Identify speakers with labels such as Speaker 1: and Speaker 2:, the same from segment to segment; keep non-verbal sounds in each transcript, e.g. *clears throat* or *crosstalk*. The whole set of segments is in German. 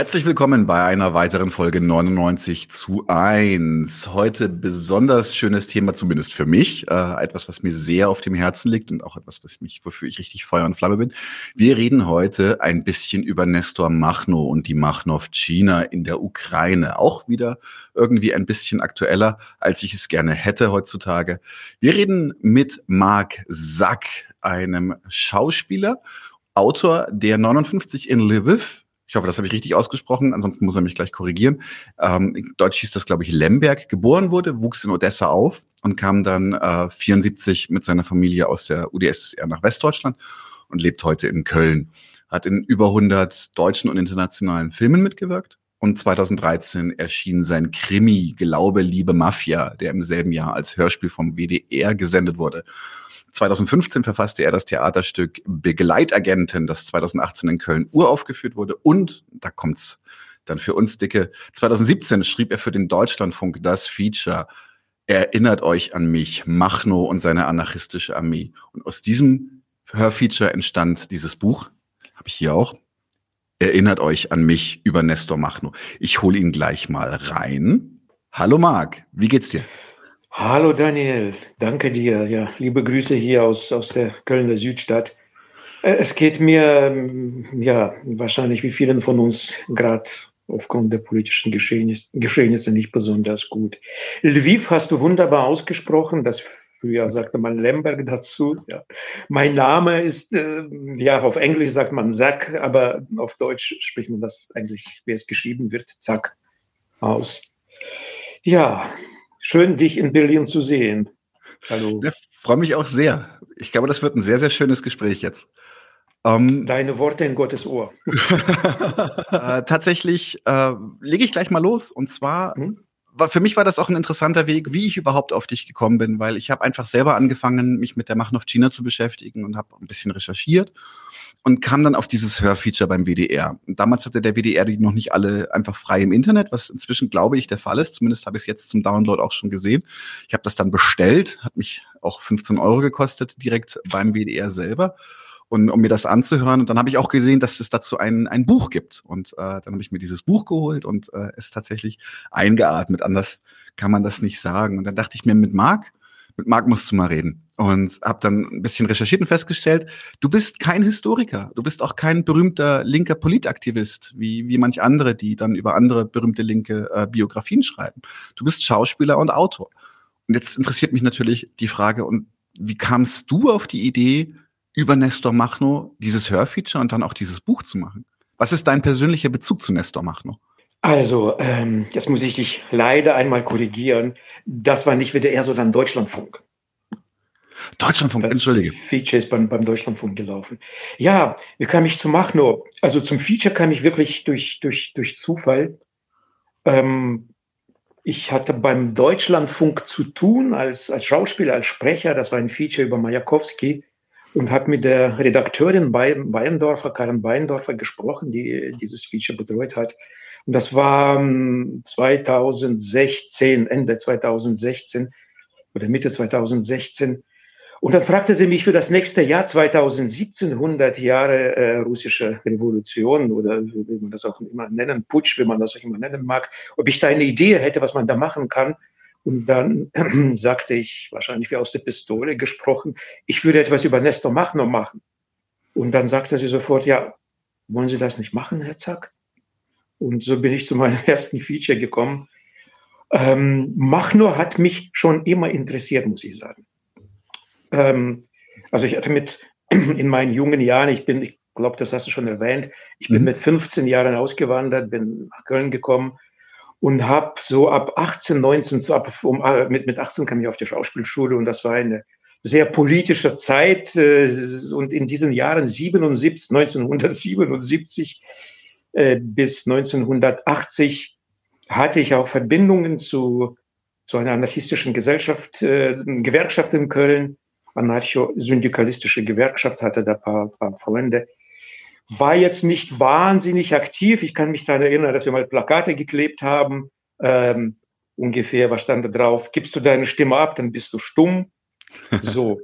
Speaker 1: Herzlich willkommen bei einer weiteren Folge 99 zu 1. Heute besonders schönes Thema, zumindest für mich. Äh, etwas, was mir sehr auf dem Herzen liegt und auch etwas, was mich, wofür ich richtig Feuer und Flamme bin. Wir reden heute ein bisschen über Nestor Machno und die Machnowtschina in der Ukraine. Auch wieder irgendwie ein bisschen aktueller, als ich es gerne hätte heutzutage. Wir reden mit Marc Sack, einem Schauspieler, Autor der 59 in Lviv ich hoffe, das habe ich richtig ausgesprochen, ansonsten muss er mich gleich korrigieren. Ähm, Deutsch hieß das, glaube ich, Lemberg, geboren wurde, wuchs in Odessa auf und kam dann äh, 74 mit seiner Familie aus der UdSSR nach Westdeutschland und lebt heute in Köln. Hat in über 100 deutschen und internationalen Filmen mitgewirkt. Und 2013 erschien sein Krimi Glaube, Liebe, Mafia, der im selben Jahr als Hörspiel vom WDR gesendet wurde. 2015 verfasste er das Theaterstück Begleitagenten, das 2018 in Köln uraufgeführt wurde. Und, da kommt's dann für uns dicke, 2017 schrieb er für den Deutschlandfunk das Feature Erinnert euch an mich, Machno und seine anarchistische Armee. Und aus diesem Hörfeature entstand dieses Buch, habe ich hier auch, Erinnert euch an mich über Nestor Machno. Ich hole ihn gleich mal rein. Hallo Marc, wie geht's dir?
Speaker 2: Hallo Daniel, danke dir. Ja, liebe Grüße hier aus, aus der Kölner Südstadt. Äh, es geht mir ähm, ja wahrscheinlich wie vielen von uns gerade aufgrund der politischen Geschehnisse, Geschehnisse nicht besonders gut. Lviv hast du wunderbar ausgesprochen. Das früher sagte man Lemberg dazu. Ja. Mein Name ist äh, ja auf Englisch sagt man Zack, aber auf Deutsch spricht man das eigentlich, wie es geschrieben wird, Zack aus. Ja, Schön, dich in Berlin zu sehen.
Speaker 1: Hallo. Ich freue mich auch sehr. Ich glaube, das wird ein sehr, sehr schönes Gespräch jetzt.
Speaker 2: Ähm, Deine Worte in Gottes Ohr. *laughs*
Speaker 1: äh, tatsächlich äh, lege ich gleich mal los. Und zwar, hm? Für mich war das auch ein interessanter Weg, wie ich überhaupt auf dich gekommen bin, weil ich habe einfach selber angefangen, mich mit der Machnov China zu beschäftigen und habe ein bisschen recherchiert und kam dann auf dieses Hörfeature beim WDR. damals hatte der WDR die noch nicht alle einfach frei im Internet, was inzwischen, glaube ich, der Fall ist. Zumindest habe ich es jetzt zum Download auch schon gesehen. Ich habe das dann bestellt, hat mich auch 15 Euro gekostet, direkt beim WDR selber. Und um mir das anzuhören. Und dann habe ich auch gesehen, dass es dazu ein, ein Buch gibt. Und äh, dann habe ich mir dieses Buch geholt und äh, es tatsächlich eingeatmet. Anders kann man das nicht sagen. Und dann dachte ich mir mit Marc, mit Marc musst du mal reden. Und habe dann ein bisschen recherchiert und festgestellt, du bist kein Historiker, du bist auch kein berühmter linker Politaktivist, wie, wie manch andere, die dann über andere berühmte linke äh, Biografien schreiben. Du bist Schauspieler und Autor. Und jetzt interessiert mich natürlich die Frage, und wie kamst du auf die Idee, über Nestor Machno dieses Hörfeature und dann auch dieses Buch zu machen? Was ist dein persönlicher Bezug zu Nestor Machno?
Speaker 2: Also, ähm, jetzt muss ich dich leider einmal korrigieren. Das war nicht WDR, sondern Deutschlandfunk.
Speaker 1: Deutschlandfunk, das entschuldige.
Speaker 2: Feature ist beim, beim Deutschlandfunk gelaufen. Ja, wie kam ich zu Machno? Also zum Feature kam ich wirklich durch, durch, durch Zufall. Ähm, ich hatte beim Deutschlandfunk zu tun als, als Schauspieler, als Sprecher. Das war ein Feature über Majakowski und habe mit der Redakteurin Bayendorfer, Karen Bayendorfer, gesprochen, die dieses Feature betreut hat. Und das war 2016, ähm, Ende 2016 oder Mitte 2016. Und dann fragte sie mich für das nächste Jahr 2017, 100 Jahre äh, russische Revolution oder wie man das auch immer nennen, Putsch, wie man das auch immer nennen mag, ob ich da eine Idee hätte, was man da machen kann. Und dann *clears throat* sagte ich, wahrscheinlich wie aus der Pistole gesprochen, ich würde etwas über Nestor Machno machen. Und dann sagte sie sofort, ja, wollen Sie das nicht machen, Herr Zack? Und so bin ich zu meinem *laughs* ersten Feature gekommen. Ähm, Machno hat mich schon immer interessiert, muss ich sagen. Ähm, also ich hatte mit *clears throat* in meinen jungen Jahren, ich bin, ich glaube, das hast du schon erwähnt, ich bin mhm. mit 15 Jahren ausgewandert, bin nach Köln gekommen und habe so ab 18, 19, so ab, um, äh, mit, mit 18 kam ich auf die Schauspielschule und das war eine sehr politische Zeit äh, und in diesen Jahren 77, 1977 äh, bis 1980 hatte ich auch Verbindungen zu, zu einer anarchistischen Gesellschaft, Gewerkschaft in Köln, anarcho-syndikalistische Gewerkschaft, hatte da ein paar, paar Freunde. War jetzt nicht wahnsinnig aktiv. Ich kann mich daran erinnern, dass wir mal Plakate geklebt haben. Ähm, ungefähr, was stand da drauf? Gibst du deine Stimme ab, dann bist du stumm. *laughs* So.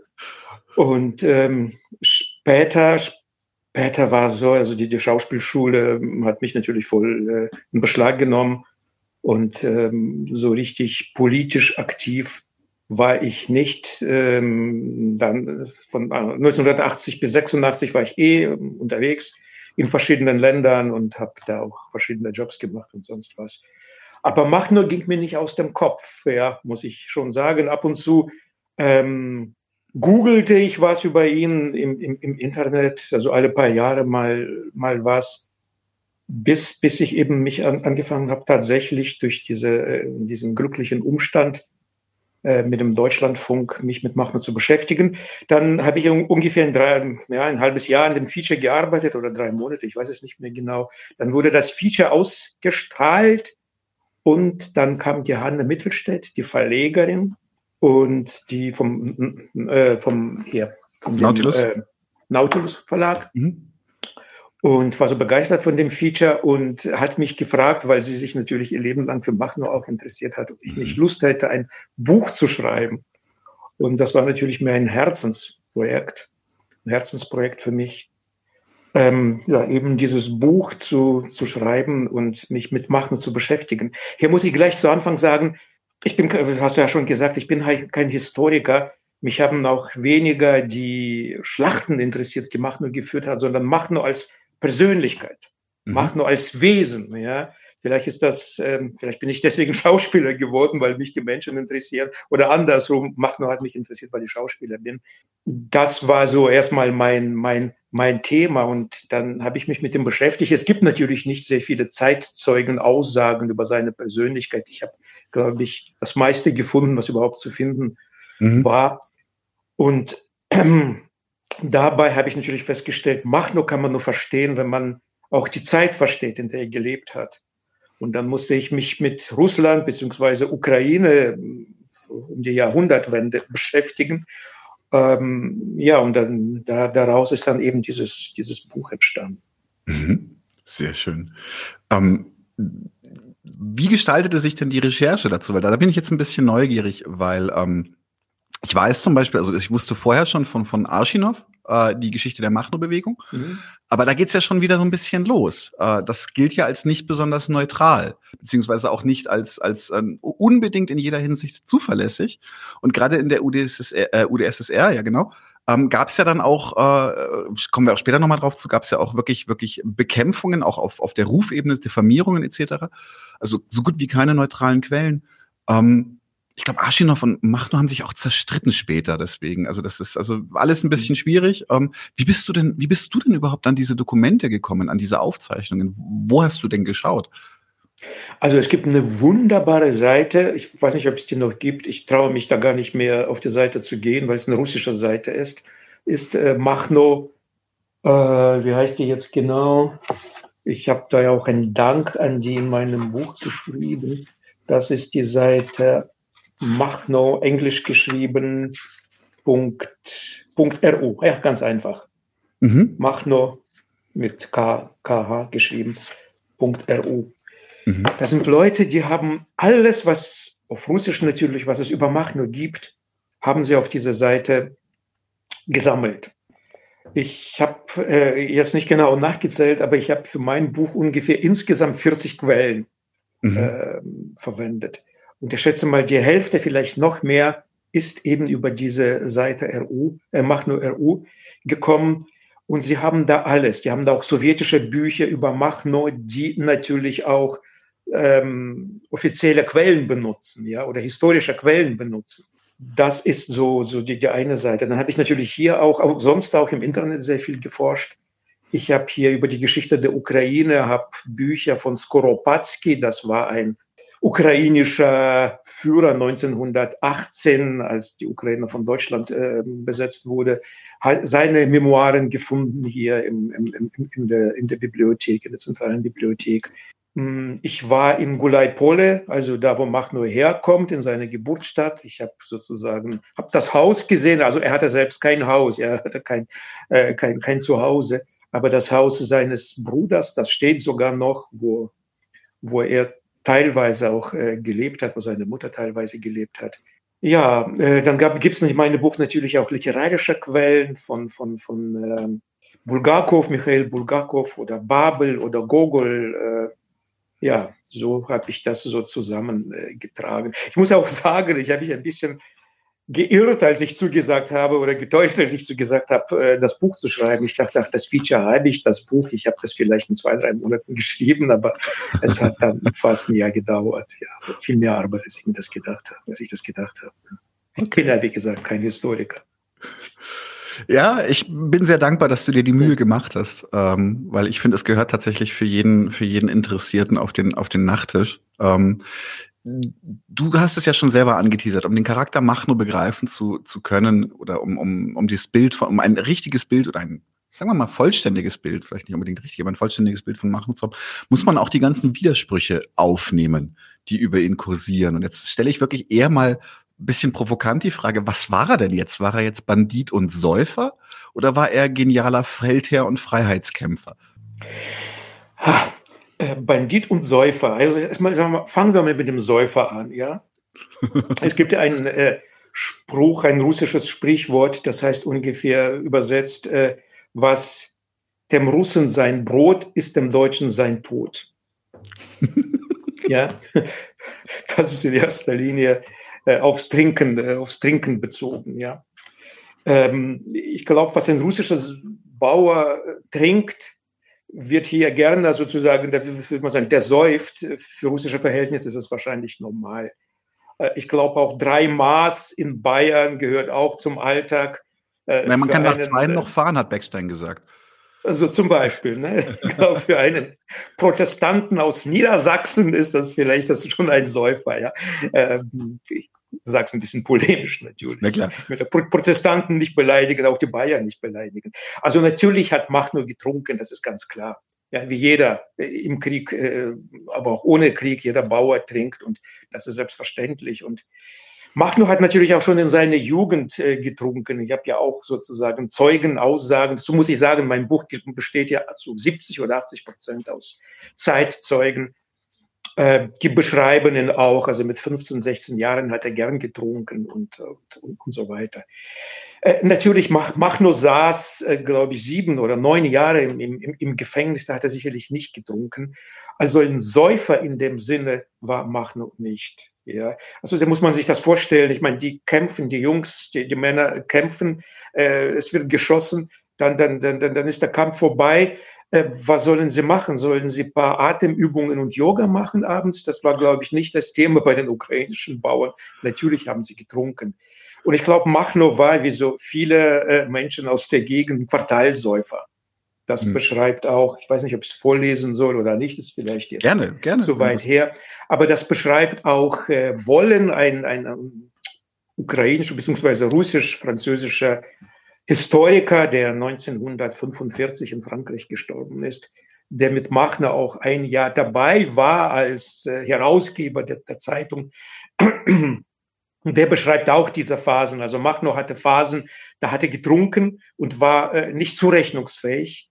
Speaker 2: Und ähm, später, später war so, also die, die Schauspielschule hat mich natürlich voll äh, in Beschlag genommen und ähm, so richtig politisch aktiv war ich nicht. Ähm, dann von 1980 bis 86 war ich eh unterwegs in verschiedenen Ländern und habe da auch verschiedene Jobs gemacht und sonst was. Aber Machno ging mir nicht aus dem Kopf, ja, muss ich schon sagen. Ab und zu ähm, googelte ich was über ihn im, im, im, Internet, also alle paar Jahre mal, mal was, bis, bis ich eben mich an, angefangen habe, tatsächlich durch diese, äh, diesen glücklichen Umstand äh, mit dem Deutschlandfunk mich mit Machno zu beschäftigen. Dann habe ich ungefähr ein, drei, ja, ein halbes Jahr an dem Feature gearbeitet oder drei Monate, ich weiß es nicht mehr genau. Dann wurde das Feature ausgestrahlt und dann kam die Hanne Mittelstädt, die Verlegerin und die vom, äh, vom, hier, vom
Speaker 1: Nautilus,
Speaker 2: dem, äh, Nautilus Verlag. Mhm und war so begeistert von dem Feature und hat mich gefragt, weil sie sich natürlich ihr Leben lang für Machno auch interessiert hat, ob ich nicht mhm. Lust hätte, ein Buch zu schreiben. Und das war natürlich mehr ein Herzensprojekt, ein Herzensprojekt für mich, ähm, ja, eben dieses Buch zu, zu schreiben und mich mit Machno zu beschäftigen. Hier muss ich gleich zu Anfang sagen, ich bin, hast du ja schon gesagt, ich bin kein Historiker. Mich haben auch weniger die Schlachten interessiert, die Machno geführt hat, sondern Machno als Persönlichkeit, mhm. macht nur als Wesen. Ja? Vielleicht ist das, ähm, vielleicht bin ich deswegen *laughs* Schauspieler geworden, weil mich die Menschen interessieren oder andersrum, macht nur hat mich interessiert, weil ich Schauspieler bin. Das war so erstmal mein, mein, mein Thema und dann habe ich mich mit dem beschäftigt. Es gibt natürlich nicht sehr viele Zeitzeugen, Aussagen über seine Persönlichkeit. Ich habe, glaube ich, das meiste gefunden, was überhaupt zu finden mhm. war. Und ähm, *clears throat* dabei habe ich natürlich festgestellt, Machno kann man nur verstehen, wenn man auch die Zeit versteht, in der er gelebt hat. Und dann musste ich mich mit Russland bzw. Ukraine um die Jahrhundertwende beschäftigen. Ähm, ja, und dann da, daraus ist dann eben dieses, dieses Buch entstanden.
Speaker 1: Mhm. Sehr schön. Ähm, wie gestaltete sich denn die Recherche dazu? Weil da bin ich jetzt ein bisschen neugierig, weil ähm, ich weiß zum Beispiel, also ich wusste vorher schon von, von Arschinov, äh, die Geschichte der Machno-Bewegung. Mhm. Aber da geht's ja schon wieder so ein bisschen los. Äh, das gilt ja als nicht besonders neutral, beziehungsweise auch nicht als, als äh, unbedingt in jeder Hinsicht zuverlässig. Und gerade in der UdSSR, äh, UdSSR ja genau, ähm, gab es ja dann auch, äh, kommen wir auch später nochmal drauf zu, gab es ja auch wirklich, wirklich Bekämpfungen, auch auf, auf der Rufebene, Diffamierungen etc. Also so gut wie keine neutralen Quellen. Ähm, ich glaube, Aschinov und Machno haben sich auch zerstritten später deswegen. Also das ist also alles ein bisschen schwierig. Ähm, wie bist du denn, wie bist du denn überhaupt an diese Dokumente gekommen, an diese Aufzeichnungen? Wo hast du denn geschaut?
Speaker 2: Also es gibt eine wunderbare Seite. Ich weiß nicht, ob es die noch gibt. Ich traue mich da gar nicht mehr auf die Seite zu gehen, weil es eine russische Seite ist. Ist äh, Machno, äh, wie heißt die jetzt genau? Ich habe da ja auch einen Dank an die in meinem Buch geschrieben. Das ist die Seite Machno, englisch geschrieben, Punkt, Punkt RU. Ja, ganz einfach. Mhm. Machno mit K, KH geschrieben, Punkt RU. Mhm. Das sind Leute, die haben alles, was auf Russisch natürlich, was es über Machno gibt, haben sie auf dieser Seite gesammelt. Ich habe äh, jetzt nicht genau nachgezählt, aber ich habe für mein Buch ungefähr insgesamt 40 Quellen mhm. äh, verwendet. Und ich schätze mal, die Hälfte, vielleicht noch mehr, ist eben über diese Seite RU, äh, Machno RU gekommen. Und sie haben da alles. Die haben da auch sowjetische Bücher über Machno, die natürlich auch ähm, offizielle Quellen benutzen, ja, oder historische Quellen benutzen. Das ist so, so die, die eine Seite. Dann habe ich natürlich hier auch, auch sonst auch im Internet sehr viel geforscht. Ich habe hier über die Geschichte der Ukraine, habe Bücher von Skoropadsky, das war ein ukrainischer Führer 1918, als die Ukraine von Deutschland äh, besetzt wurde, hat seine Memoiren gefunden hier im, im, im, in, der, in der Bibliothek, in der zentralen Bibliothek. Hm, ich war in Gulaipole, also da, wo Machno herkommt, in seiner Geburtsstadt. Ich habe sozusagen, habe das Haus gesehen. Also er hatte selbst kein Haus, er hatte kein, äh, kein, kein Zuhause. Aber das Haus seines Bruders, das steht sogar noch, wo, wo er teilweise auch äh, gelebt hat, wo seine Mutter teilweise gelebt hat. Ja, äh, dann gibt es in meinem Buch natürlich auch literarische Quellen von, von, von ähm, Bulgakov, Michael Bulgakov oder Babel oder Gogol. Äh, ja, so habe ich das so zusammengetragen. ich muss auch *laughs* sagen, ich habe mich ein bisschen geirrt, als ich zugesagt habe oder getäuscht, als ich zugesagt habe, äh, das Buch zu schreiben. Ich dachte, ach, das Feature habe ich, das Buch. Ich habe das vielleicht in zwei, drei Monaten *laughs* geschrieben, aber es hat dann fast ein Jahr gedauert. Ja, so viel mehr Arbeit, als ich mir das gedacht habe, als ich das gedacht habe. Ich bin ja, wie gesagt, kein Historiker.
Speaker 1: Ja, ich bin sehr dankbar, dass du dir die Mühe gemacht hast, ähm, weil ich finde, es gehört tatsächlich für jeden, für jeden Interessierten auf den, auf den Nachttisch. Ähm, du hast es ja schon selber angeteasert, um den Charakter Machno begreifen zu, zu können oder um, um, um dieses Bild, von, um ein richtiges Bild oder ein, sagen wir mal, vollständiges Bild, vielleicht nicht unbedingt richtig, aber ein vollständiges Bild von Machno zu haben, muss man auch die ganzen Widersprüche aufnehmen, die über ihn kursieren. Und jetzt stelle ich wirklich eher mal bisschen provokant die Frage, was war er denn jetzt? War er jetzt Bandit und Säufer oder war er genialer Feldherr und Freiheitskämpfer?
Speaker 2: Äh, Bandit und Säufer. Also erstmal sagen wir, fangen wir mal mit dem Säufer an, ja. *laughs* es gibt ja einen äh, Spruch, ein russisches Sprichwort, das heißt ungefähr übersetzt, äh, was dem Russen sein Brot ist dem Deutschen sein Tod. *laughs* ja, das ist in erster Linie äh, aufs Trinken, äh, aufs Trinken bezogen. Ja. Ähm, ich glaube, was ein russischer Bauer äh, trinkt, wird hier gerne sozusagen, da würde man sagen, der säuft. Für russische Verhältnisse ist es wahrscheinlich normal. Äh, ich glaube auch drei Maß in Bayern gehört auch zum Alltag.
Speaker 1: Äh, Nein, man kann nach zwei noch fahren, hat Beckstein gesagt.
Speaker 2: Also zum Beispiel, ne? *laughs* glaube, für einen Protestanten aus Niedersachsen ist das vielleicht das schon ein Säufer. Ja? Ähm, ich sage es ein bisschen polemisch natürlich. Na klar. Mit der Protestanten nicht beleidigen, auch die Bayern nicht beleidigen. Also natürlich hat Macht nur getrunken, das ist ganz klar. Ja, wie jeder äh, im Krieg, äh, aber auch ohne Krieg, jeder Bauer trinkt und das ist selbstverständlich. Und Machno hat natürlich auch schon in seiner Jugend äh, getrunken. Ich habe ja auch sozusagen Zeugenaussagen. So muss ich sagen, mein Buch besteht ja zu 70 oder 80 Prozent aus Zeitzeugen. Äh, die beschreiben ihn auch, also mit 15, 16 Jahren hat er gern getrunken und, und, und so weiter. Äh, natürlich, Mach, Machno saß, äh, glaube ich, sieben oder neun Jahre im, im, im Gefängnis, da hat er sicherlich nicht getrunken. Also ein Säufer in dem Sinne war Machno nicht. Ja, also da muss man sich das vorstellen. Ich meine, die kämpfen, die Jungs, die, die Männer kämpfen, äh, es wird geschossen, dann, dann, dann, dann ist der Kampf vorbei. Äh, was sollen sie machen? Sollen sie ein paar Atemübungen und Yoga machen abends? Das war, glaube ich, nicht das Thema bei den ukrainischen Bauern. Natürlich haben sie getrunken. Und ich glaube, Machno war, wie so viele äh, Menschen aus der Gegend, Quartalsäufer. Das hm. beschreibt auch, ich weiß nicht, ob ich es vorlesen soll oder nicht, ist vielleicht jetzt
Speaker 1: gerne, gerne.
Speaker 2: so weit her. Aber das beschreibt auch äh, Wollen, ein, ein, ein ukrainischer bzw. russisch-französischer Historiker, der 1945 in Frankreich gestorben ist, der mit Machner auch ein Jahr dabei war als äh, Herausgeber der, der Zeitung. Und der beschreibt auch diese Phasen. Also Machno hatte Phasen, da hat er getrunken und war äh, nicht zurechnungsfähig.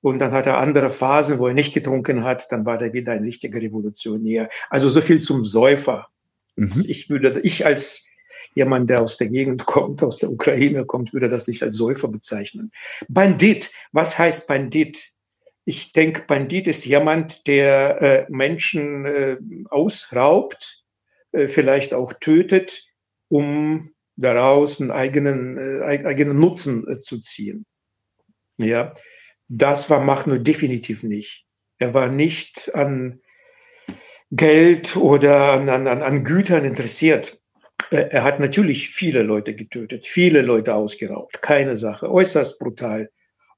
Speaker 2: Und dann hat er andere Phasen, wo er nicht getrunken hat, dann war er wieder ein richtiger Revolutionär. Also so viel zum Säufer. Mhm. Ich würde, ich als jemand, der aus der Gegend kommt, aus der Ukraine kommt, würde das nicht als Säufer bezeichnen. Bandit, was heißt Bandit? Ich denke, Bandit ist jemand, der äh, Menschen äh, ausraubt, äh, vielleicht auch tötet, um daraus einen eigenen, äh, eigenen Nutzen äh, zu ziehen. Ja, das war Machno definitiv nicht. Er war nicht an Geld oder an, an, an Gütern interessiert. Er hat natürlich viele Leute getötet, viele Leute ausgeraubt, keine Sache, äußerst brutal.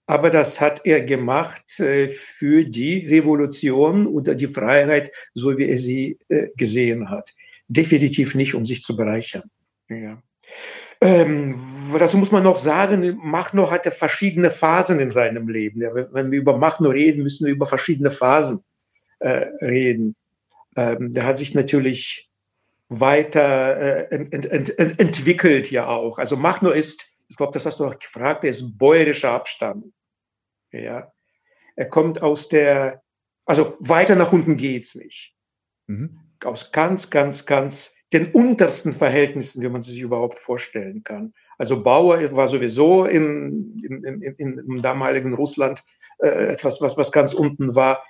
Speaker 2: Aber das hat er gemacht äh, für die Revolution oder die Freiheit, so wie er sie äh, gesehen hat. Definitiv nicht, um sich zu bereichern. Ja. Ähm, dazu muss man noch sagen, Machno hatte verschiedene Phasen in seinem Leben. Wenn wir über Machno reden, müssen wir über verschiedene Phasen äh, reden. Ähm, der hat sich natürlich weiter äh, ent, ent, ent, entwickelt ja auch. Also Machno ist, ich glaube, das hast du auch gefragt, er ist bäuerischer Abstammung. Ja. Er kommt aus der, also weiter nach unten geht's nicht. Mhm. Aus ganz, ganz, ganz den untersten Verhältnissen, wie man sich überhaupt vorstellen kann. Also Bauer war sowieso in, in, in, in im damaligen Russland äh, etwas, was, was ganz unten war.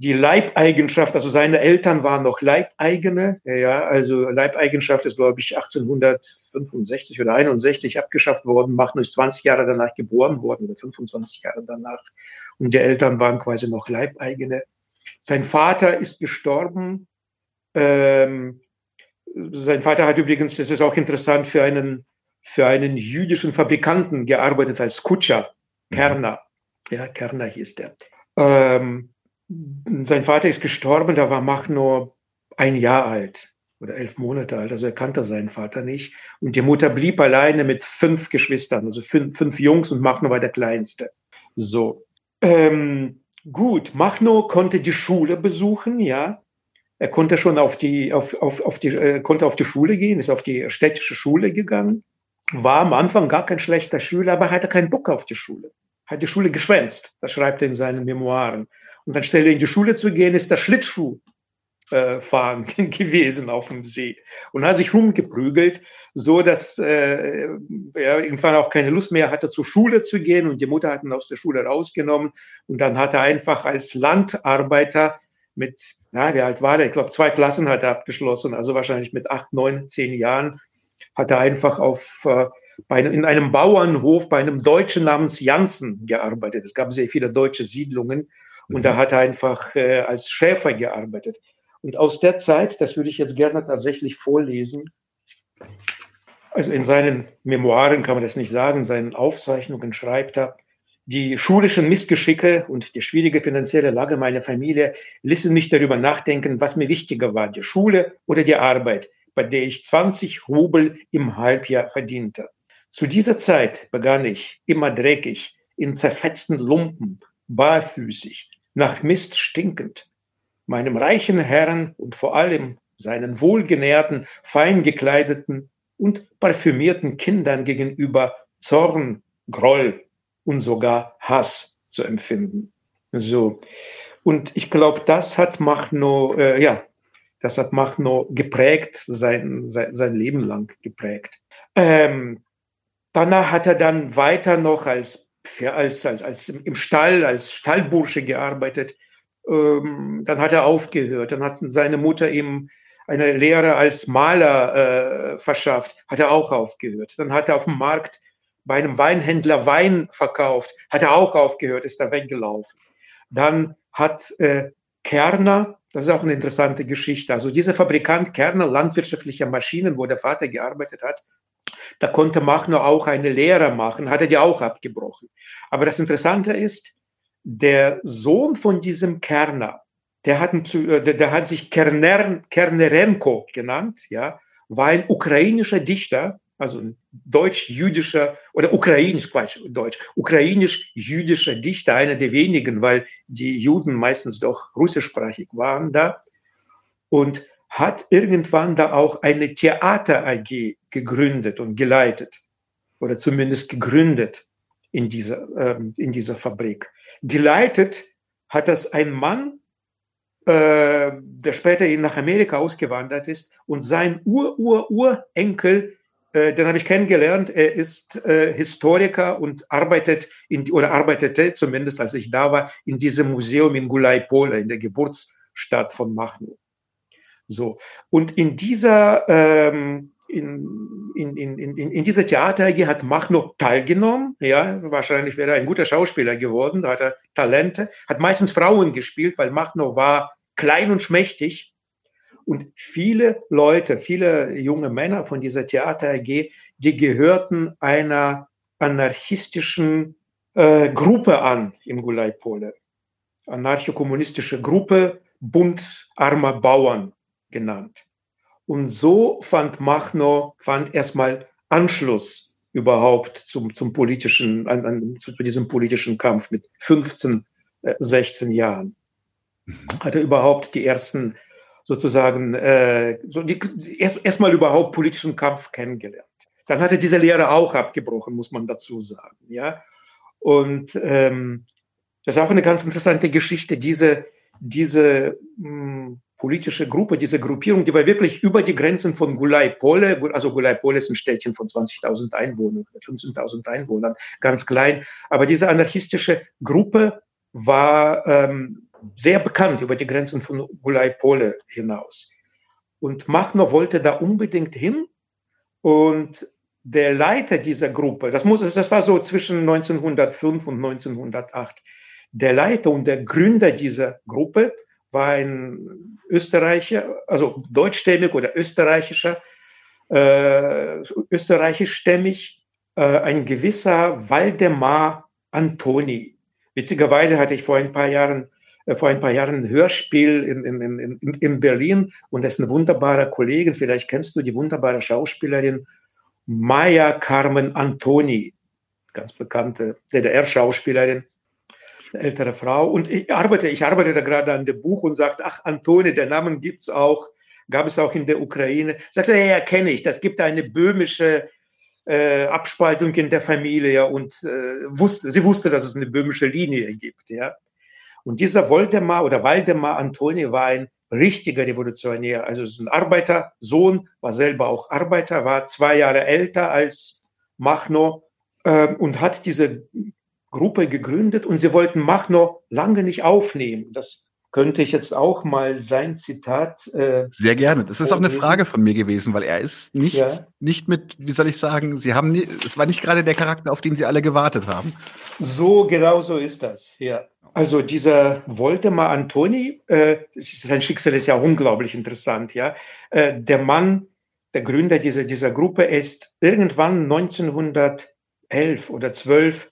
Speaker 2: Die Leibeigenschaft, also seine Eltern waren noch Leibeigene. Ja, also Leibeigenschaft ist, glaube ich, 1865 oder 61 abgeschafft worden. Machno ist 20 Jahre danach geboren worden oder 25 Jahre danach. Und die Eltern waren quasi noch Leibeigene. Sein Vater ist gestorben. Ähm, sein Vater hat übrigens, das ist auch interessant, für einen, für einen jüdischen Fabrikanten gearbeitet als Kutscher, mhm. Kerner. Ja, Kerner hieß der. Ähm, sein Vater ist gestorben, da war Machno ein Jahr alt oder elf Monate alt, also er kannte seinen Vater nicht. Und die Mutter blieb alleine mit fünf Geschwistern, also fünf, fünf Jungs und Machno war der Kleinste. So. Ähm, gut, Machno konnte die Schule besuchen, ja. Er konnte schon auf die, auf, auf, auf die, äh, konnte auf die Schule gehen, ist auf die städtische Schule gegangen, war am Anfang gar kein schlechter Schüler, aber hatte keinen Bock auf die Schule. Hat die Schule geschwänzt. Das schreibt er in seinen Memoiren. Und anstelle in die Schule zu gehen, ist das Schlittschuh äh, fahren *laughs* gewesen auf dem See. Und hat sich rumgeprügelt, so dass äh, er irgendwann auch keine Lust mehr hatte, zur Schule zu gehen. Und die Mutter hat ihn aus der Schule rausgenommen. Und dann hat er einfach als Landarbeiter mit, na, wie alt war der? Ich glaube, zwei Klassen hat er abgeschlossen, also wahrscheinlich mit acht, neun, zehn Jahren hat er einfach auf, äh, bei, in einem Bauernhof bei einem Deutschen namens Janssen gearbeitet. Es gab sehr viele deutsche Siedlungen und da mhm. hat er einfach äh, als Schäfer gearbeitet. Und aus der Zeit, das würde ich jetzt gerne tatsächlich vorlesen, also in seinen Memoiren kann man das nicht sagen, in seinen Aufzeichnungen schreibt er, die schulischen Missgeschicke und die schwierige finanzielle Lage meiner Familie ließen mich darüber nachdenken, was mir wichtiger war, die Schule oder die Arbeit, bei der ich 20 Rubel im Halbjahr verdiente. Zu dieser Zeit begann ich, immer dreckig, in zerfetzten Lumpen, barfüßig, nach Mist stinkend, meinem reichen Herrn und vor allem seinen wohlgenährten, fein gekleideten und parfümierten Kindern gegenüber Zorn, Groll und sogar Hass zu empfinden. So. Und ich glaube, das hat Machno, äh, ja, das hat Machno geprägt, sein, sein, sein Leben lang geprägt. Ähm, danach hat er dann weiter noch als, als, als, als im Stall, als Stallbursche gearbeitet. Ähm, dann hat er aufgehört. Dann hat seine Mutter ihm eine Lehre als Maler äh, verschafft, hat er auch aufgehört. Dann hat er auf dem Markt bei einem Weinhändler Wein verkauft, hat er auch aufgehört, ist da weggelaufen. Dann hat äh, Kerner, das ist auch eine interessante Geschichte, also dieser Fabrikant Kerner landwirtschaftlicher Maschinen, wo der Vater gearbeitet hat, da konnte Machner auch eine Lehre machen, hat er die auch abgebrochen. Aber das Interessante ist, der Sohn von diesem Kerner, der hat, äh, der, hat sich Kerner, Kernerenko genannt, ja, war ein ukrainischer Dichter, also ein deutsch-jüdischer oder ukrainisch, Quatsch, deutsch, ukrainisch-jüdischer Dichter, einer der wenigen, weil die Juden meistens doch russischsprachig waren da und hat irgendwann da auch eine Theater AG gegründet und geleitet oder zumindest gegründet in dieser, ähm, in dieser Fabrik. Geleitet hat das ein Mann, äh, der später nach Amerika ausgewandert ist und sein Ur-Ur-Urenkel äh, den habe ich kennengelernt. Er ist äh, Historiker und arbeitet in, oder arbeitete zumindest, als ich da war, in diesem Museum in Gulaipole, in der Geburtsstadt von Mahmoud. So. Und in dieser, ähm, in, in, in, in, in dieser Theater AG hat Machno teilgenommen. Ja, wahrscheinlich wäre er ein guter Schauspieler geworden. Da hat er Talente. Hat meistens Frauen gespielt, weil Machno war klein und schmächtig. Und viele Leute, viele junge Männer von dieser Theater AG, die gehörten einer anarchistischen äh, Gruppe an in Gulaipole. Anarchokommunistische Gruppe, Bund armer Bauern genannt. Und so fand Machno, fand erstmal Anschluss überhaupt zum, zum politischen, an, an, zu, diesem politischen Kampf mit 15, äh, 16 Jahren. Mhm. Hat er überhaupt die ersten sozusagen äh, so die, erst erstmal überhaupt politischen Kampf kennengelernt. Dann hat er diese Lehre auch abgebrochen, muss man dazu sagen. Ja, und ähm, das ist auch eine ganz interessante Geschichte. Diese diese mh, hm, politische Gruppe, diese Gruppierung, die war wirklich über die Grenzen von Gulai-Pole, also Gulai-Pole ist ein Städtchen von 20.000 Einwohnern, 15.000 Einwohnern, ganz klein. Aber diese anarchistische Gruppe war ähm, sehr bekannt über die Grenzen von Gulai-Pole hinaus. Und Machno wollte da unbedingt hin und der Leiter dieser Gruppe, das, muss, das war so zwischen 1905 und 1908, der Leiter und der Gründer dieser Gruppe war ein Österreicher, also deutschstämmig oder österreichischer, äh, österreichischstämmig, äh, ein gewisser Waldemar Antoni. Witzigerweise hatte ich vor ein paar Jahren, äh, vor ein paar Jahren ein Hörspiel in, in, in, in Berlin und das ist eine wunderbare Kollegin, vielleicht kennst du die wunderbare Schauspielerin Maya Carmen Antoni, ganz bekannte DDR-Schauspielerin ältere Frau. Und ich arbeite, ich arbeite da gerade an dem Buch und sagt, ach, Antone, der Namen gibt's auch, gab es auch in der Ukraine. Sagt er, ja, ja, kenne ich. Das gibt eine böhmische äh, Abspaltung in der Familie und äh, wusste, sie wusste, dass es eine böhmische Linie gibt, ja. Und dieser Woldemar oder Waldemar Antoni war ein richtiger Revolutionär. Also es ist ein Arbeitersohn, war selber auch Arbeiter, war zwei Jahre älter als Machno äh, und hat diese Gruppe gegründet und sie wollten Machno lange nicht aufnehmen. Das könnte ich jetzt auch mal sein Zitat.
Speaker 1: Äh, Sehr gerne. Das ist auch eine Frage von mir gewesen, weil er ist nicht, ja. nicht mit, wie soll ich sagen, Sie haben, nie, es war nicht gerade der Charakter, auf den Sie alle gewartet haben.
Speaker 2: So, genau so ist das, ja. Also dieser Voldemar Antoni, äh, sein Schicksal ist ja unglaublich interessant, ja. Äh, der Mann, der Gründer dieser, dieser Gruppe ist irgendwann 1911 oder 12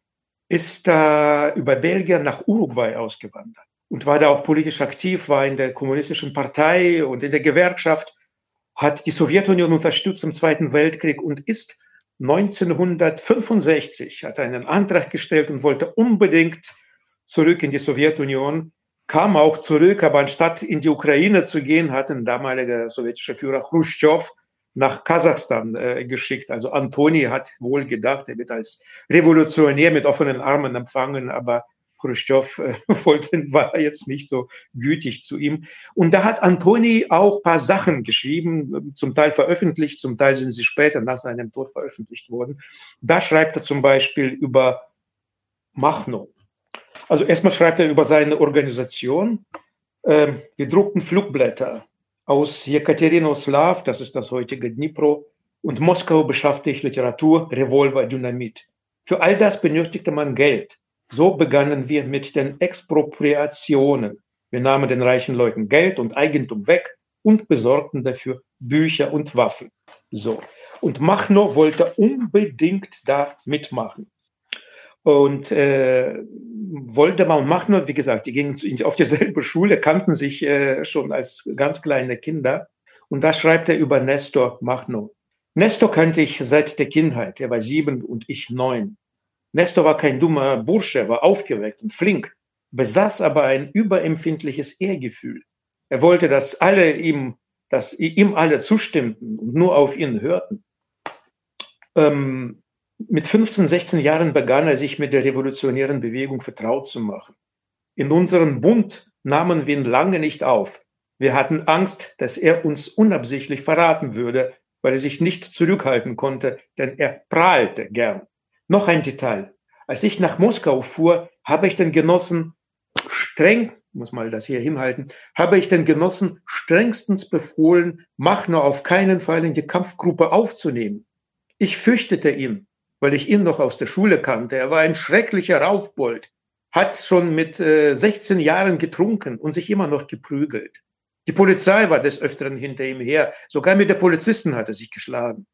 Speaker 2: ist da über Belgien nach Uruguay ausgewandert und war da auch politisch aktiv, war in der kommunistischen Partei und in der Gewerkschaft, hat die Sowjetunion unterstützt im Zweiten Weltkrieg und ist 1965, hat einen Antrag gestellt und wollte unbedingt zurück in die Sowjetunion, kam auch zurück, aber anstatt in die Ukraine zu gehen, hat ein damaliger sowjetischer Führer Khrushchev nach Kasachstan äh, geschickt. Also Antoni hat wohl gedacht, er wird als Revolutionär mit offenen Armen empfangen, aber Khrushchev äh, *laughs* wollte, war jetzt nicht so gütig zu ihm. Und da hat Antoni auch paar Sachen geschrieben, zum Teil veröffentlicht, zum Teil sind sie später nach seinem Tod veröffentlicht worden. Da schreibt er zum Beispiel über Machno. Also erstmal schreibt er über seine Organisation. Ähm, wir druckten Flugblätter aus Jekaterinoslav, das ist das heutige Dnipro, und Moskau beschaffte ich Literatur, Revolver, Dynamit. Für all das benötigte man Geld. So begannen wir mit den Expropriationen. Wir nahmen den reichen Leuten Geld und Eigentum weg und besorgten dafür Bücher und Waffen. So. Und Machno wollte unbedingt da mitmachen. Und äh, Woldemar und Machno, wie gesagt, die gingen auf dieselbe *laughs* Schule, kannten sich äh, schon als ganz kleine Kinder. Und da schreibt er über Nestor Machno. Nestor kannte ich seit der Kindheit. Er war sieben und ich neun. Nestor war kein dummer Bursche, war aufgeweckt und flink, besaß aber ein überempfindliches Ehrgefühl. Er wollte, dass alle ihm, dass ihm alle zustimmten und nur auf ihn hörten. Ähm, mit 15, 16 Jahren begann er sich mit der revolutionären Bewegung vertraut zu machen. In unserem Bund nahmen wir ihn lange nicht auf. Wir hatten Angst, dass er uns unabsichtlich verraten würde, weil er sich nicht zurückhalten konnte, denn er prahlte gern. Noch ein Detail. Als ich nach Moskau fuhr, habe ich den Genossen streng, muss mal das hier hinhalten, habe ich den Genossen strengstens befohlen, Machner auf keinen Fall in die Kampfgruppe aufzunehmen. Ich fürchtete ihn, weil ich ihn noch aus der Schule kannte. Er war ein schrecklicher Raufbold, hat schon mit äh, 16 Jahren getrunken und sich immer noch geprügelt. Die Polizei war des Öfteren hinter ihm her. Sogar mit der Polizisten hat er sich geschlagen.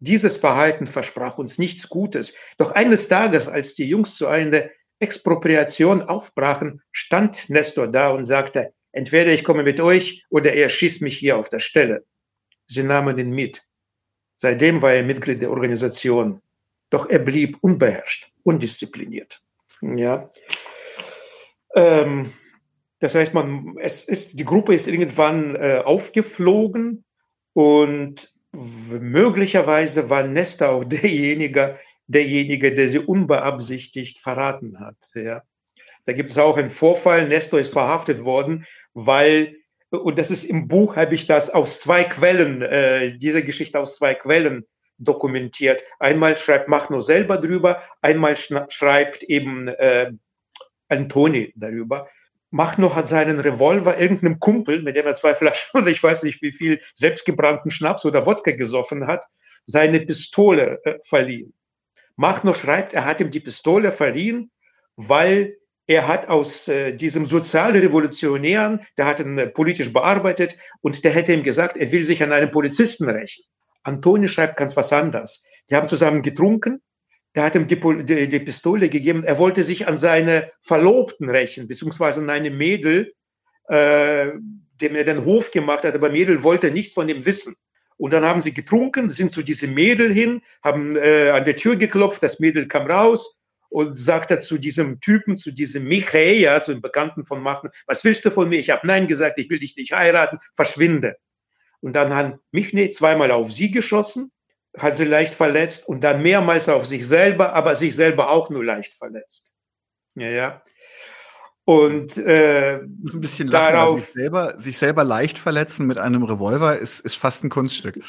Speaker 2: Dieses Verhalten versprach uns nichts Gutes. Doch eines Tages, als die Jungs zu einer Expropriation aufbrachen, stand Nestor da und sagte, entweder ich komme mit euch oder er schießt mich hier auf der Stelle. Sie nahmen ihn mit. Seitdem war er Mitglied der Organisation doch er blieb unbeherrscht, undiszipliniert. Ja. Ähm, das heißt, man, es ist, die Gruppe ist irgendwann äh, aufgeflogen und möglicherweise war Nesta auch derjenige, derjenige, der sie unbeabsichtigt verraten hat. Ja. Da gibt es auch einen Vorfall. Nestor ist verhaftet worden, weil und das ist im Buch, habe ich das aus zwei Quellen, äh, diese Geschichte aus zwei Quellen dokumentiert. Einmal schreibt Machno selber drüber, einmal schreibt eben äh, Antoni darüber. Machno hat seinen Revolver irgendeinem Kumpel, mit dem er zwei Flaschen oder ich weiß nicht wie viel selbstgebrannten Schnaps oder Wodka gesoffen hat, seine Pistole äh, verliehen. Machno schreibt, er hat ihm die Pistole verliehen, weil er hat aus äh, diesem Sozialrevolutionären, der hat ihn äh, politisch bearbeitet und der hätte ihm gesagt, er will sich an einen Polizisten rächen. Antoni schreibt ganz was anderes. Die haben zusammen getrunken, der hat ihm die, die, die, Pistole gegeben, er wollte sich an seine Verlobten rächen, beziehungsweise an eine Mädel, äh, dem er den Hof gemacht hat, aber Mädel wollte nichts von ihm wissen. Und dann haben sie getrunken, sind zu diesem Mädel hin, haben äh, an der Tür geklopft, das Mädel kam raus, und sagt er zu diesem Typen, zu diesem Michael, zu dem Bekannten von Machen, was willst du von mir? Ich habe Nein gesagt, ich will dich nicht heiraten, verschwinde. Und dann hat Michne zweimal auf sie geschossen, hat sie leicht verletzt und dann mehrmals auf sich selber, aber sich selber auch nur leicht verletzt. Ja, ja. Und äh,
Speaker 1: ein bisschen lachen, darauf sich selber, sich selber leicht verletzen mit einem Revolver ist, ist fast ein Kunststück.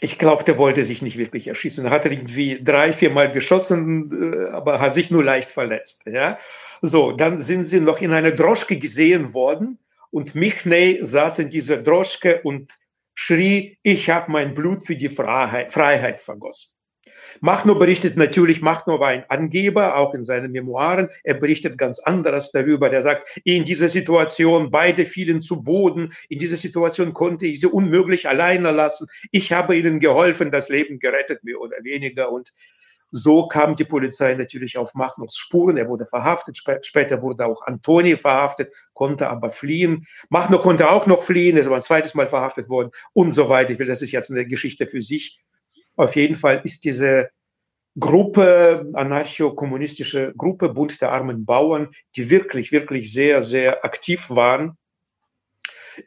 Speaker 2: Ich glaube, der wollte sich nicht wirklich erschießen. Er hat irgendwie drei, vier Mal geschossen, äh, aber hat sich nur leicht verletzt. Ja? So, dann sind sie noch in einer Droschke gesehen worden und Michney saß in dieser Droschke und schrie, ich habe mein Blut für die Freiheit, Freiheit vergossen. Machno berichtet natürlich, Machno war ein Angeber, auch in seinen Memoiren. Er berichtet ganz anderes darüber. Der sagt, in dieser Situation, beide fielen zu Boden. In dieser Situation konnte ich sie unmöglich alleine lassen. Ich habe ihnen geholfen, das Leben gerettet, mehr oder weniger. Und so kam die Polizei natürlich auf Machnos Spuren. Er wurde verhaftet. Später wurde auch Antoni verhaftet, konnte aber fliehen. Machno konnte auch noch fliehen, ist aber ein zweites Mal verhaftet worden und so weiter. Ich will, das ist jetzt eine Geschichte für sich. Auf jeden Fall ist diese Gruppe, anarcho-kommunistische Gruppe, Bund der armen Bauern, die wirklich, wirklich sehr, sehr aktiv waren,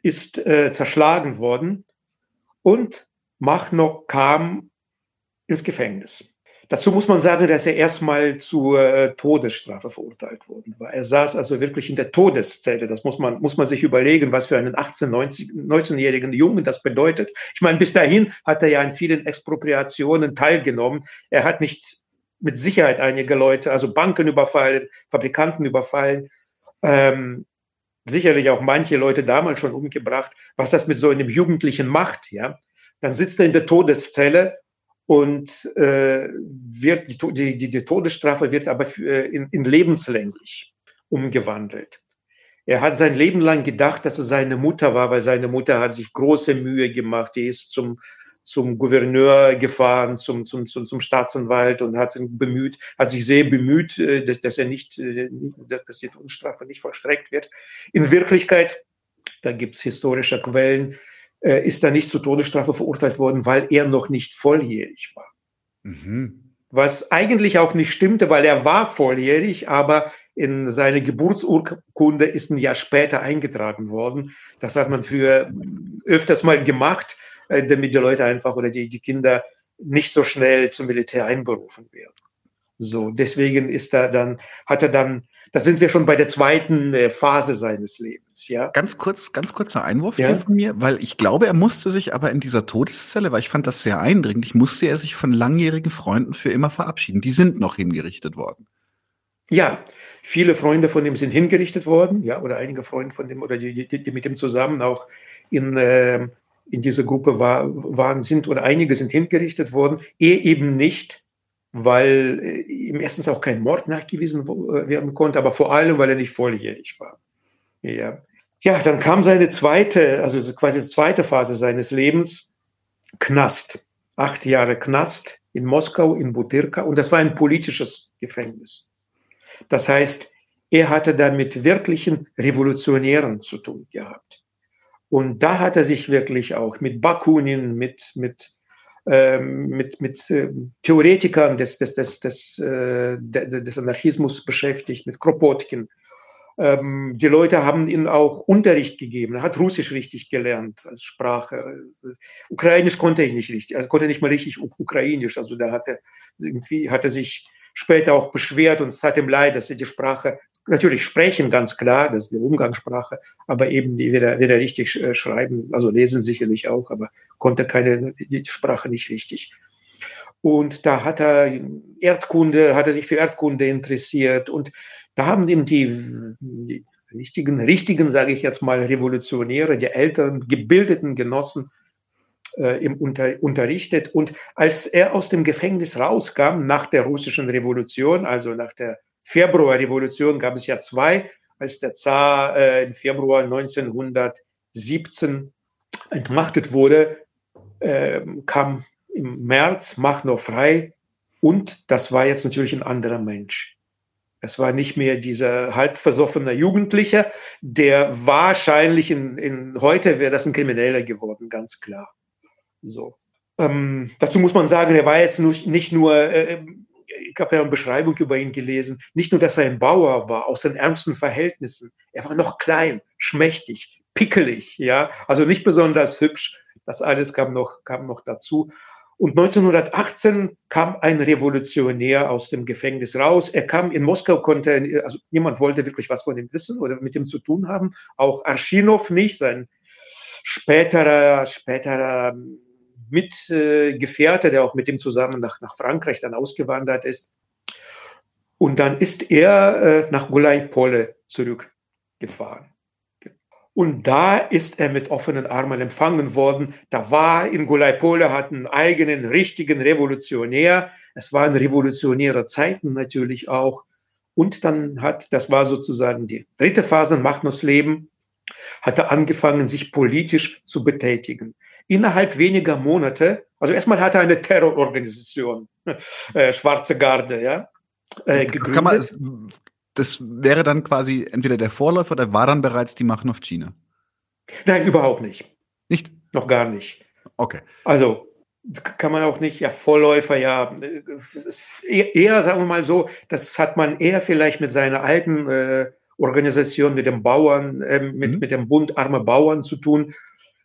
Speaker 2: ist äh, zerschlagen worden und Machno kam ins Gefängnis. Dazu muss man sagen, dass er erstmal zur äh, Todesstrafe verurteilt worden war. Er saß also wirklich in der Todeszelle. Das muss man, muss man sich überlegen, was für einen 18-, 19-jährigen Jungen das bedeutet. Ich meine, bis dahin hat er ja an vielen Expropriationen teilgenommen. Er hat nicht mit Sicherheit einige Leute, also Banken überfallen, Fabrikanten überfallen, ähm, sicherlich auch manche Leute damals schon umgebracht. Was das mit so einem Jugendlichen macht, ja? Dann sitzt er in der Todeszelle und äh, wird die, die, die Todesstrafe wird aber für, äh, in, in lebenslänglich umgewandelt. Er hat sein Leben lang gedacht, dass es seine Mutter war, weil seine Mutter hat sich große Mühe gemacht. Die ist zum, zum Gouverneur gefahren, zum, zum, zum, zum Staatsanwalt und hat sich bemüht, hat sich sehr bemüht, äh, dass, dass er nicht, äh, dass, dass die Todesstrafe nicht vollstreckt wird. In Wirklichkeit, da gibt es historische Quellen, äh, ist er nicht zur Todesstrafe verurteilt worden, weil er noch nicht volljährig war. Mhm. Was eigentlich auch nicht stimmte, weil er war volljährig, aber in seine Geburtsurkunde ist ein Jahr später eingetragen worden. Das hat man früher öfters mal gemacht, äh, damit die Leute einfach oder die, die Kinder nicht so schnell zum Militär einberufen werden. So, deswegen ist er dann, hat er dann da sind wir schon bei der zweiten äh, Phase seines Lebens, ja.
Speaker 1: Ganz kurz, ganz kurzer Einwurf ja? hier von mir, weil ich glaube, er musste sich aber in dieser Todeszelle, weil ich fand das sehr eindringlich, musste er sich von langjährigen Freunden für immer verabschieden. Die sind noch hingerichtet worden.
Speaker 2: Ja, viele Freunde von ihm sind hingerichtet worden, ja, oder einige Freunde von dem oder die, die, die mit ihm zusammen auch in äh, in dieser Gruppe war, waren, sind oder einige sind hingerichtet worden, er eben nicht weil äh, ihm erstens auch kein Mord nachgewiesen äh, werden konnte, aber vor allem, weil er nicht volljährig war. Ja. ja, dann kam seine zweite, also quasi zweite Phase seines Lebens, Knast. Acht Jahre Knast in Moskau, in Butyrka, und das war ein politisches Gefängnis. Das heißt, er hatte da mit wirklichen Revolutionären zu tun gehabt. Und da hat er sich wirklich auch mit Bakunin, mit, mit mit, mit äh, Theoretikern des, des, des, des, äh, des Anarchismus beschäftigt, mit Kropotkin. Ähm, die Leute haben ihm auch Unterricht gegeben. Er hat Russisch richtig gelernt als Sprache. Ukrainisch konnte ich nicht richtig, also konnte nicht mal richtig Ukrainisch. Also da hatte irgendwie hatte sich später auch beschwert und es hat ihm leid, dass er die Sprache natürlich sprechen, ganz klar, das ist die Umgangssprache, aber eben weder, weder richtig äh, schreiben, also lesen sicherlich auch, aber konnte keine, die Sprache nicht richtig. Und da hat er Erdkunde, hat er sich für Erdkunde interessiert und da haben ihm die, die richtigen, richtigen, sage ich jetzt mal, Revolutionäre, die älteren, gebildeten Genossen äh, im Unter, unterrichtet. Und als er aus dem Gefängnis rauskam, nach der russischen Revolution, also nach der Februarrevolution, gab es ja zwei, als der Zar äh, im Februar 1917 entmachtet wurde, äh, kam im März Macht noch frei und das war jetzt natürlich ein anderer Mensch. Es war nicht mehr dieser halb versoffene Jugendliche, der wahrscheinlich in, in heute wäre das ein Krimineller geworden, ganz klar. So. Ähm, dazu muss man sagen, er war jetzt nicht nur, äh, ich habe ja eine Beschreibung über ihn gelesen, nicht nur, dass er ein Bauer war, aus den ärmsten Verhältnissen. Er war noch klein, schmächtig, pickelig, ja, also nicht besonders hübsch. Das alles kam noch, kam noch dazu. Und 1918 kam ein Revolutionär aus dem Gefängnis raus. Er kam in Moskau, konnte, also niemand wollte wirklich was von ihm wissen oder mit ihm zu tun haben. Auch Arschinow nicht, sein späterer, späterer Mitgefährte, der auch mit ihm zusammen nach, nach Frankreich dann ausgewandert ist. Und dann ist er äh, nach Gulai-Pole zurückgefahren. Und da ist er mit offenen Armen empfangen worden. Da war in Gulaipole hat einen eigenen richtigen Revolutionär. Es waren revolutionäre Zeiten natürlich auch. Und dann hat, das war sozusagen die dritte Phase Machnus Leben, hat er angefangen, sich politisch zu betätigen. Innerhalb weniger Monate, also erstmal hat er eine Terrororganisation, *laughs* äh, Schwarze Garde, ja,
Speaker 1: äh, gegründet. Kann man, das wäre dann quasi entweder der Vorläufer oder war dann bereits die Machnowtschine?
Speaker 2: Nein, überhaupt nicht.
Speaker 1: Nicht?
Speaker 2: Noch gar nicht.
Speaker 1: Okay.
Speaker 2: Also kann man auch nicht, ja, Vorläufer, ja, eher, eher, sagen wir mal so, das hat man eher vielleicht mit seiner alten äh, Organisation, mit dem Bauern, äh, mit, mhm. mit dem Bund armer Bauern zu tun,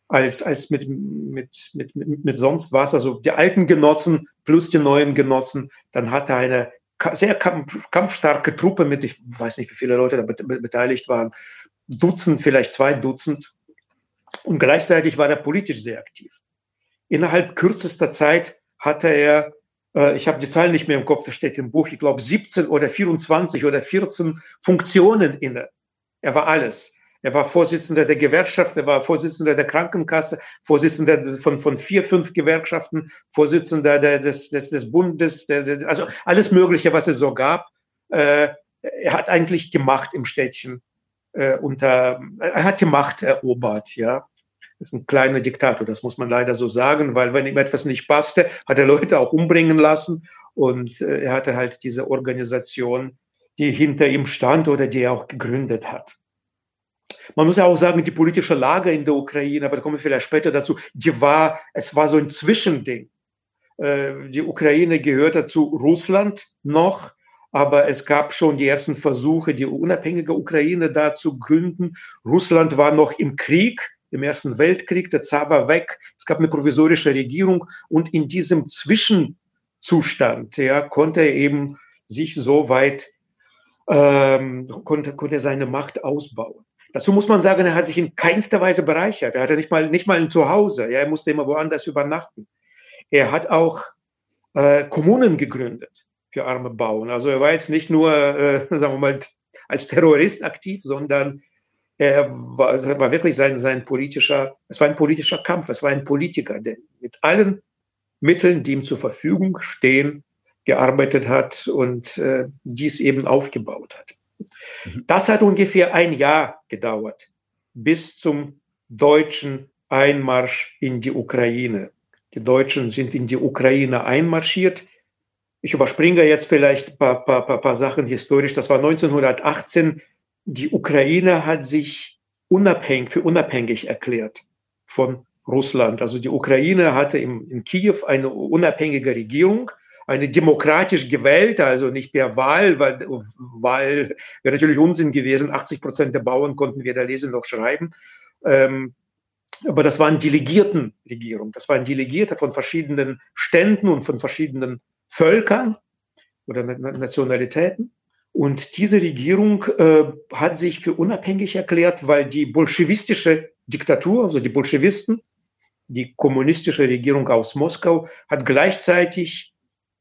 Speaker 2: als, als mit, mit, mit, mit, mit sonst was. Also die alten Genossen plus die neuen Genossen, dann hat er eine sehr kampf, kampfstarke Truppe mit, ich weiß nicht, wie viele Leute da beteiligt waren, Dutzend, vielleicht zwei Dutzend. Und gleichzeitig war er politisch sehr aktiv. Innerhalb kürzester Zeit hatte er, äh, ich habe die Zahlen nicht mehr im Kopf, das steht im Buch, ich glaube 17 oder 24 oder 14 Funktionen inne. Er war alles. Er war Vorsitzender der Gewerkschaft, er war Vorsitzender der Krankenkasse, Vorsitzender von, von vier, fünf Gewerkschaften, Vorsitzender der, des, des, des Bundes, der, der, also alles Mögliche, was es so gab. Äh, er hat eigentlich gemacht im Städtchen. Äh, unter, er hat die Macht erobert, ja. Das ist ein kleiner Diktator, das muss man leider so sagen, weil wenn ihm etwas nicht passte, hat er Leute auch umbringen lassen und äh, er hatte halt diese Organisation, die hinter ihm stand oder die er auch gegründet hat. Man muss ja auch sagen, die politische Lage in der Ukraine, aber da kommen wir vielleicht später dazu, die war, es war so ein Zwischending. Äh, die Ukraine gehörte zu Russland noch, aber es gab schon die ersten Versuche, die unabhängige Ukraine da zu gründen. Russland war noch im Krieg, im Ersten Weltkrieg, der Zar war weg, es gab eine provisorische Regierung und in diesem Zwischenzustand ja, konnte er eben sich so weit, ähm, konnte, konnte seine Macht ausbauen. Dazu muss man sagen, er hat sich in keinster Weise bereichert. Er hatte nicht mal, nicht mal ein Zuhause. Ja, er musste immer woanders übernachten. Er hat auch äh, Kommunen gegründet für arme Bauern. Also er war jetzt nicht nur, äh, *laughs* sagen wir mal, als Terrorist aktiv, sondern er war, es war wirklich sein, sein politischer, es war ein politischer Kampf, es war ein Politiker, der mit allen Mitteln, die ihm zur Verfügung stehen, gearbeitet hat und äh, dies eben aufgebaut hat. Mhm. Das hat ungefähr ein Jahr gedauert, bis zum deutschen Einmarsch in die Ukraine. Die Deutschen sind in die Ukraine einmarschiert. Ich überspringe jetzt vielleicht ein paar, paar, paar, paar Sachen historisch. Das war 1918. Die Ukraine hat sich unabhängig, für unabhängig erklärt von Russland. Also die Ukraine hatte im, in Kiew eine unabhängige Regierung eine demokratisch gewählte, also nicht per Wahl, weil Wahl wäre natürlich Unsinn gewesen. 80 Prozent der Bauern konnten weder lesen noch schreiben. Ähm, aber das waren Delegiertenregierung. Das waren Delegierte von verschiedenen Ständen und von verschiedenen Völkern oder Nationalitäten. Und diese Regierung äh, hat sich für unabhängig erklärt, weil die bolschewistische Diktatur, also die Bolschewisten, die kommunistische Regierung aus Moskau, hat gleichzeitig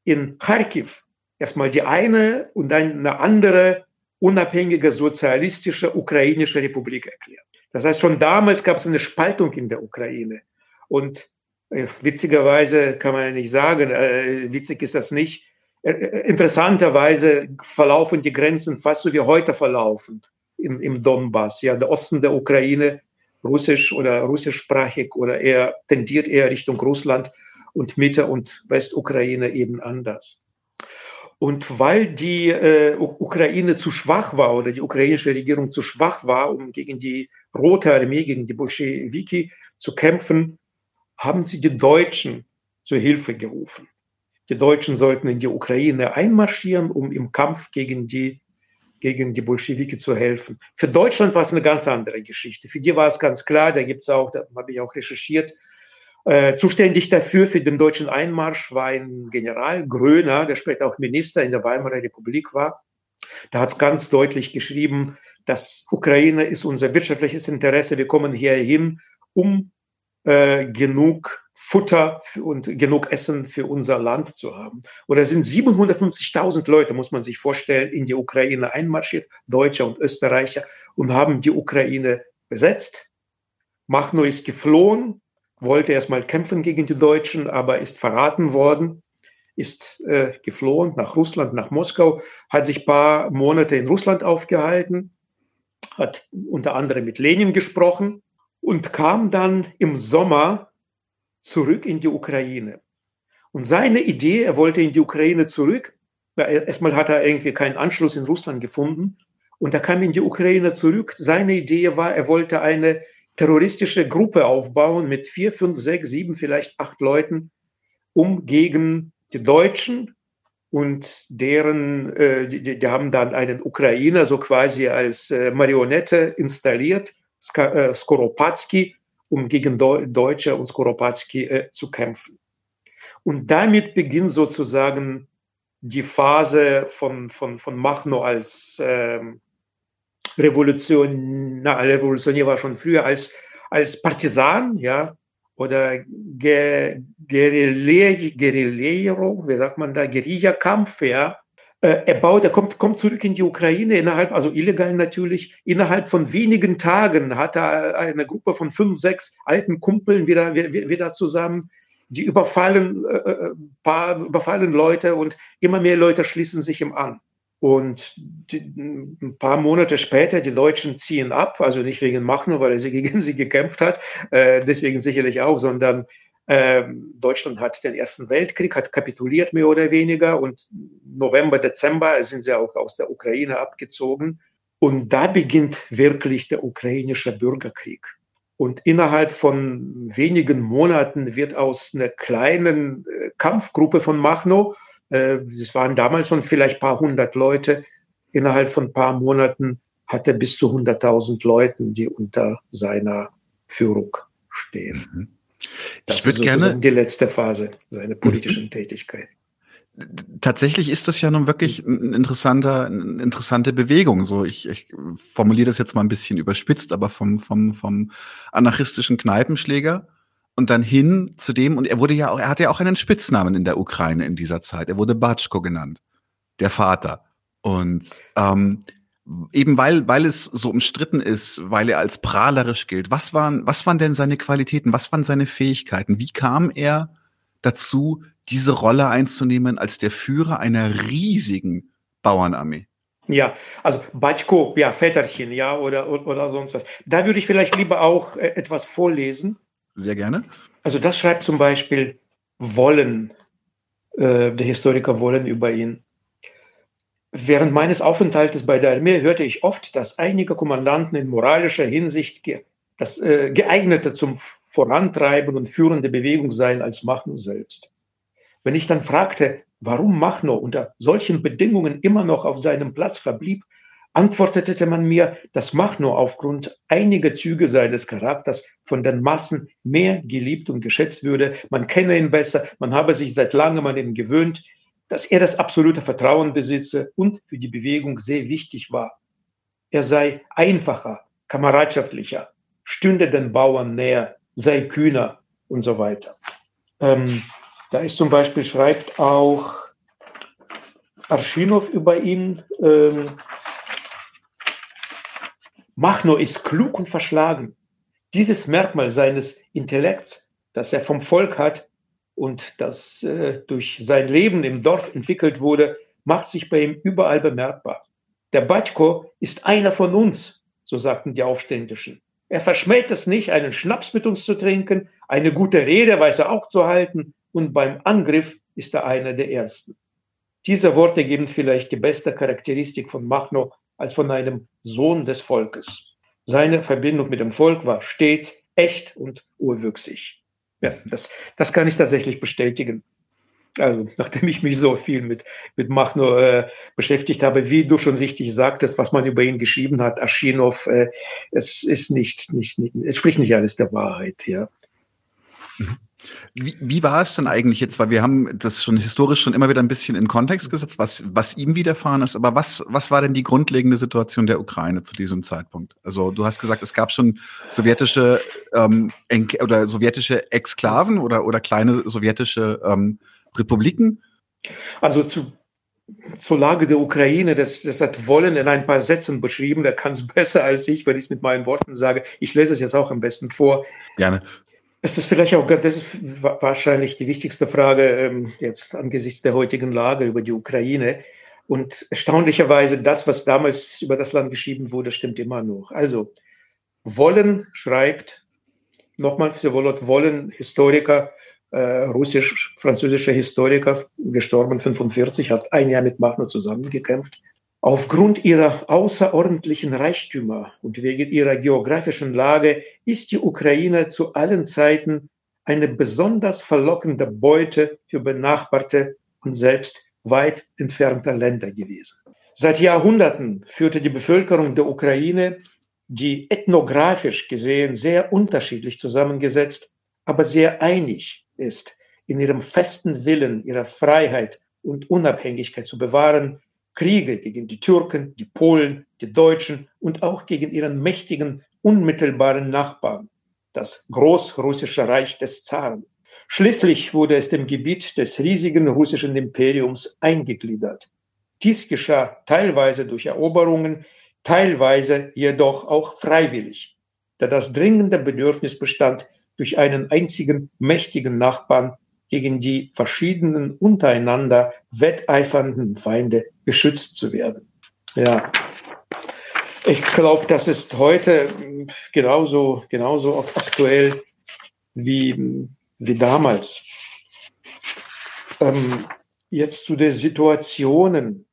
Speaker 2: in Kharkiv erstmal die eine und dann eine andere unabhängige sozialistische ukrainische Republik erklärt. Das heißt, schon damals gab es eine Spaltung in der Ukraine. Und äh, witzigerweise kann man ja nicht sagen, äh, witzig ist das nicht. Äh, äh, interessanterweise verlaufen die Grenzen fast so wie heute verlaufen im, im Donbass. Ja, der Osten der Ukraine, russisch oder russischsprachig oder eher tendiert eher Richtung Russland und Mitte und Westukraine eben anders. Und weil die äh, Ukraine zu schwach war oder die ukrainische Regierung zu schwach war, um gegen die Rote Armee, gegen die Bolschewiki zu kämpfen, haben sie die Deutschen zur Hilfe gerufen. Die Deutschen sollten in die Ukraine einmarschieren, um im Kampf gegen die, gegen die Bolschewiki zu helfen. Für Deutschland war es eine ganz andere Geschichte. Für die war es ganz klar, da gibt es auch, da habe ich auch recherchiert, äh, zuständig dafür, für den deutschen Einmarsch, war ein General Gröner, der später auch Minister in der Weimarer Republik war. Da hat es ganz deutlich geschrieben, dass Ukraine ist unser wirtschaftliches Interesse. Wir kommen hierhin, um äh, genug Futter und genug Essen für unser Land zu haben. Oder sind 750.000 Leute, muss man sich vorstellen, in die Ukraine einmarschiert, Deutsche und Österreicher, und haben die Ukraine besetzt. Machno ist geflohen, wollte erstmal kämpfen gegen die Deutschen, aber ist verraten worden, ist äh, geflohen nach Russland, nach Moskau, hat sich paar Monate in Russland aufgehalten, hat unter anderem mit Lenin gesprochen und kam dann im Sommer zurück in die Ukraine. Und seine Idee, er wollte in die Ukraine zurück, erstmal hat er irgendwie keinen Anschluss in Russland gefunden und er kam in die Ukraine zurück. Seine Idee war, er wollte eine terroristische Gruppe aufbauen mit vier, fünf, sechs, sieben, vielleicht acht Leuten, um gegen die Deutschen und deren, äh, die, die haben dann einen Ukrainer so quasi als äh, Marionette installiert, Sk äh, Skoropadsky, um gegen Deu Deutsche und Skoropadsky äh, zu kämpfen. Und damit beginnt sozusagen die Phase von, von, von Machno als ähm, Revolution, Revolutionär war schon früher als, als Partisan, ja, oder Guerillero, wie sagt man da, Guerillakampf, ja. Äh, er baut, er kommt, kommt zurück in die Ukraine innerhalb, also illegal natürlich, innerhalb von wenigen Tagen hat er eine Gruppe von fünf, sechs alten Kumpeln wieder, wieder zusammen, die überfallen, äh, äh, paar, überfallen Leute und immer mehr Leute schließen sich ihm an. Und die, ein paar Monate später, die Deutschen ziehen ab, also nicht wegen Machno, weil er sie gegen *laughs* sie gekämpft hat, äh, deswegen sicherlich auch, sondern äh, Deutschland hat den Ersten Weltkrieg, hat kapituliert mehr oder weniger und November, Dezember sind sie auch aus der Ukraine abgezogen. Und da beginnt wirklich der ukrainische Bürgerkrieg. Und innerhalb von wenigen Monaten wird aus einer kleinen äh, Kampfgruppe von Machno es waren damals schon vielleicht ein paar hundert Leute. Innerhalb von ein paar Monaten hat er bis zu 100.000 Leuten, die unter seiner Führung stehen. Mhm.
Speaker 1: Das ich würde gerne
Speaker 2: die letzte Phase seiner politischen mhm. *laughs* Tätigkeit.
Speaker 1: Tatsächlich ist das ja nun wirklich ein interessanter, eine interessante Bewegung. So, ich, ich formuliere das jetzt mal ein bisschen überspitzt, aber vom, vom, vom anarchistischen Kneipenschläger und dann hin zu dem, und er wurde ja auch, er hatte ja auch einen Spitznamen in der Ukraine in dieser Zeit. Er wurde Batschko genannt, der Vater. Und ähm, eben weil, weil es so umstritten ist, weil er als prahlerisch gilt, was waren, was waren denn seine Qualitäten, was waren seine Fähigkeiten? Wie kam er dazu, diese Rolle einzunehmen als der Führer einer riesigen Bauernarmee?
Speaker 2: Ja, also Batschko, ja, Väterchen, ja, oder, oder sonst was. Da würde ich vielleicht lieber auch äh, etwas vorlesen
Speaker 1: sehr gerne.
Speaker 2: Also das schreibt zum Beispiel Wollen, äh, der Historiker Wollen über ihn. Während meines Aufenthaltes bei der Armee hörte ich oft, dass einige Kommandanten in moralischer Hinsicht ge das, äh, geeigneter zum Vorantreiben und Führen der Bewegung seien als Machno selbst. Wenn ich dann fragte, warum Machno unter solchen Bedingungen immer noch auf seinem Platz verblieb, antwortete man mir, das macht nur aufgrund einiger Züge seines Charakters von den Massen mehr geliebt und geschätzt würde. Man kenne ihn besser, man habe sich seit langem an ihn gewöhnt. dass er das absolute Vertrauen besitze und für die Bewegung sehr wichtig war. Er sei einfacher, kameradschaftlicher, stünde den Bauern näher, sei kühner und so weiter. Ähm, da ist zum Beispiel, schreibt auch Arschinow über ihn, ähm, Machno ist klug und verschlagen. Dieses Merkmal seines Intellekts, das er vom Volk hat und das äh, durch sein Leben im Dorf entwickelt wurde, macht sich bei ihm überall bemerkbar. Der Batko ist einer von uns, so sagten die Aufständischen. Er verschmäht es nicht, einen Schnaps mit uns zu trinken, eine gute Rede weiß er auch zu halten und beim Angriff ist er einer der Ersten. Diese Worte geben vielleicht die beste Charakteristik von Machno als von einem Sohn des Volkes. Seine Verbindung mit dem Volk war stets echt und urwüchsig. Ja, das, das kann ich tatsächlich bestätigen. Also, *laughs* nachdem ich mich so viel mit, mit Machno äh, beschäftigt habe, wie du schon richtig sagtest, was man über ihn geschrieben hat, Aschinow, äh, es ist nicht, nicht, nicht, es spricht nicht alles der Wahrheit, ja.
Speaker 1: Mhm. Wie, wie war es denn eigentlich jetzt? Weil wir haben das schon historisch schon immer wieder ein bisschen in Kontext gesetzt, was, was ihm widerfahren ist. Aber was, was war denn die grundlegende Situation der Ukraine zu diesem Zeitpunkt? Also du hast gesagt, es gab schon sowjetische ähm, oder sowjetische Exklaven oder, oder kleine sowjetische ähm, Republiken.
Speaker 2: Also zu, zur Lage der Ukraine, das, das hat Wollen in ein paar Sätzen beschrieben. Der kann es *laughs* besser als ich, wenn ich es mit meinen Worten sage. Ich lese es jetzt auch am besten vor.
Speaker 1: Gerne.
Speaker 2: Es ist vielleicht auch, das ist wahrscheinlich die wichtigste Frage ähm, jetzt angesichts der heutigen Lage über die Ukraine. Und erstaunlicherweise, das, was damals über das Land geschrieben wurde, stimmt immer noch. Also, Wollen schreibt, nochmal für Wolot Wollen, Historiker, äh, russisch-französischer Historiker, gestorben 45, hat ein Jahr mit Machno zusammengekämpft. Aufgrund ihrer außerordentlichen Reichtümer und wegen ihrer geografischen Lage ist die Ukraine zu allen Zeiten eine besonders verlockende Beute für benachbarte und selbst weit entfernte Länder gewesen. Seit Jahrhunderten führte die Bevölkerung der Ukraine, die ethnografisch gesehen sehr unterschiedlich zusammengesetzt, aber sehr einig ist, in ihrem festen Willen, ihre Freiheit und Unabhängigkeit zu bewahren, Kriege gegen die Türken, die Polen, die Deutschen und auch gegen ihren mächtigen, unmittelbaren Nachbarn, das Großrussische Reich des Zaren. Schließlich wurde es dem Gebiet des riesigen russischen Imperiums eingegliedert. Dies geschah teilweise durch Eroberungen, teilweise jedoch auch freiwillig, da das dringende Bedürfnis bestand, durch einen einzigen mächtigen Nachbarn gegen die verschiedenen untereinander wetteifernden Feinde geschützt zu werden. Ja, ich glaube, das ist heute genauso, genauso aktuell wie, wie damals. Ähm, jetzt zu der Situationen,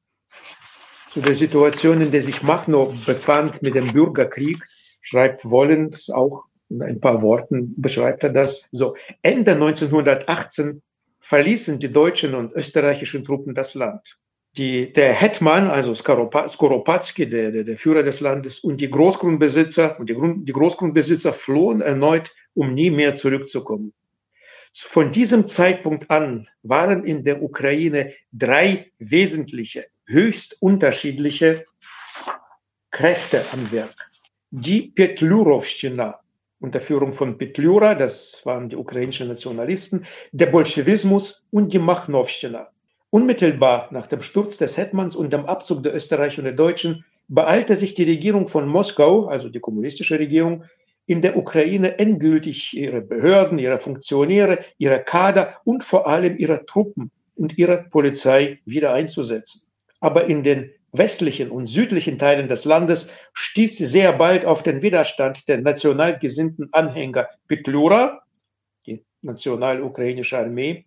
Speaker 2: zu der Situation, in der sich Machno befand mit dem Bürgerkrieg, schreibt Wollens auch in ein paar Worten beschreibt er das so. Ende 1918 verließen die deutschen und österreichischen Truppen das Land. Die, der Hetman, also Skoropatsky, der, der, der, Führer des Landes, und die Großgrundbesitzer und die, Grund, die Großgrundbesitzer flohen erneut, um nie mehr zurückzukommen. Von diesem Zeitpunkt an waren in der Ukraine drei wesentliche, höchst unterschiedliche Kräfte am Werk. Die Petlurowschina, unter Führung von Petlyura, das waren die ukrainischen Nationalisten, der Bolschewismus und die Machnowschina. Unmittelbar nach dem Sturz des Hetmans und dem Abzug der Österreicher und der Deutschen beeilte sich die Regierung von Moskau, also die kommunistische Regierung, in der Ukraine endgültig ihre Behörden, ihre Funktionäre, ihre Kader und vor allem ihre Truppen und ihre Polizei wieder einzusetzen. Aber in den westlichen und südlichen Teilen des Landes stieß sie sehr bald auf den Widerstand der national gesinnten Anhänger Petlura, die national-ukrainische Armee,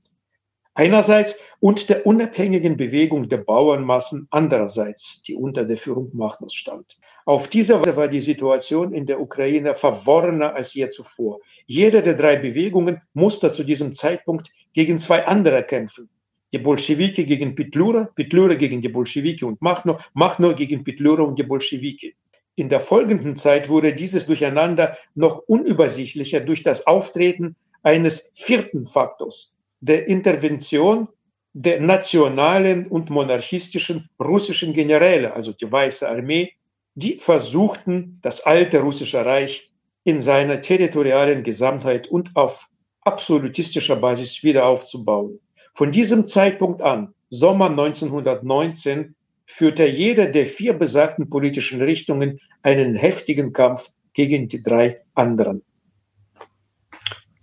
Speaker 2: einerseits und der unabhängigen Bewegung der Bauernmassen andererseits, die unter der Führung Machnus stand. Auf diese Weise war die Situation in der Ukraine verworrener als je zuvor. Jede der drei Bewegungen musste zu diesem Zeitpunkt gegen zwei andere kämpfen die Bolschewiki gegen Petlura, Petlura gegen die Bolschewiki und Machno, Machno gegen Petlura und die Bolschewiki. In der folgenden Zeit wurde dieses Durcheinander noch unübersichtlicher durch das Auftreten eines vierten Faktors, der Intervention der nationalen und monarchistischen russischen Generäle, also die Weiße Armee, die versuchten, das alte russische Reich in seiner territorialen Gesamtheit und auf absolutistischer Basis wieder aufzubauen. Von diesem Zeitpunkt an, Sommer 1919, führte jede der vier besagten politischen Richtungen einen heftigen Kampf gegen die drei anderen.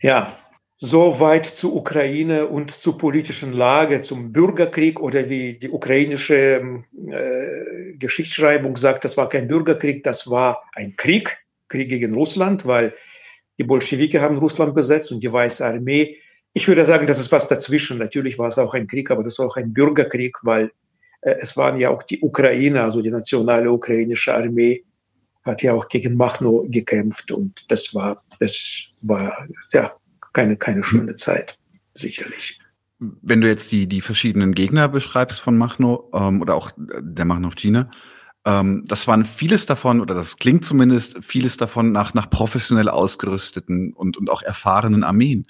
Speaker 2: Ja, soweit zur Ukraine und zur politischen Lage, zum Bürgerkrieg oder wie die ukrainische äh, Geschichtsschreibung sagt, das war kein Bürgerkrieg, das war ein Krieg, Krieg gegen Russland, weil die Bolschewike haben Russland besetzt und die Weiße Armee. Ich würde sagen, das ist was dazwischen. Natürlich war es auch ein Krieg, aber das war auch ein Bürgerkrieg, weil äh, es waren ja auch die Ukrainer, also die nationale ukrainische Armee, hat ja auch gegen Machno gekämpft und das war, das war ja keine, keine schöne Zeit, sicherlich.
Speaker 1: Wenn du jetzt die, die verschiedenen Gegner beschreibst von Machno ähm, oder auch der Machno-China, ähm, das waren vieles davon, oder das klingt zumindest vieles davon nach, nach professionell ausgerüsteten und, und auch erfahrenen Armeen.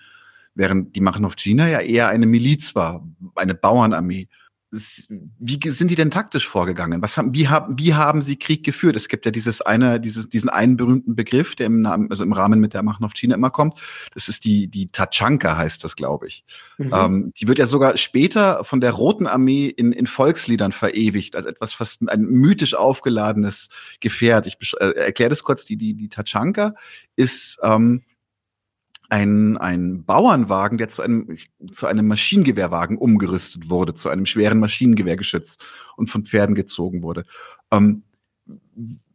Speaker 1: Während die China ja eher eine Miliz war, eine Bauernarmee wie sind die denn taktisch vorgegangen? Was haben, wie haben, wie haben sie Krieg geführt? Es gibt ja dieses eine, dieses, diesen einen berühmten Begriff, der im Namen, also im Rahmen mit der Macht auf China immer kommt. Das ist die, die Tachanka heißt das, glaube ich. Mhm. Ähm, die wird ja sogar später von der Roten Armee in, in Volksliedern verewigt, als etwas fast ein mythisch aufgeladenes Gefährt. Ich äh, erkläre das kurz. Die, die, die Tachanka ist, ähm, ein, ein Bauernwagen, der zu einem, zu einem Maschinengewehrwagen umgerüstet wurde, zu einem schweren Maschinengewehrgeschütz und von Pferden gezogen wurde. Ähm,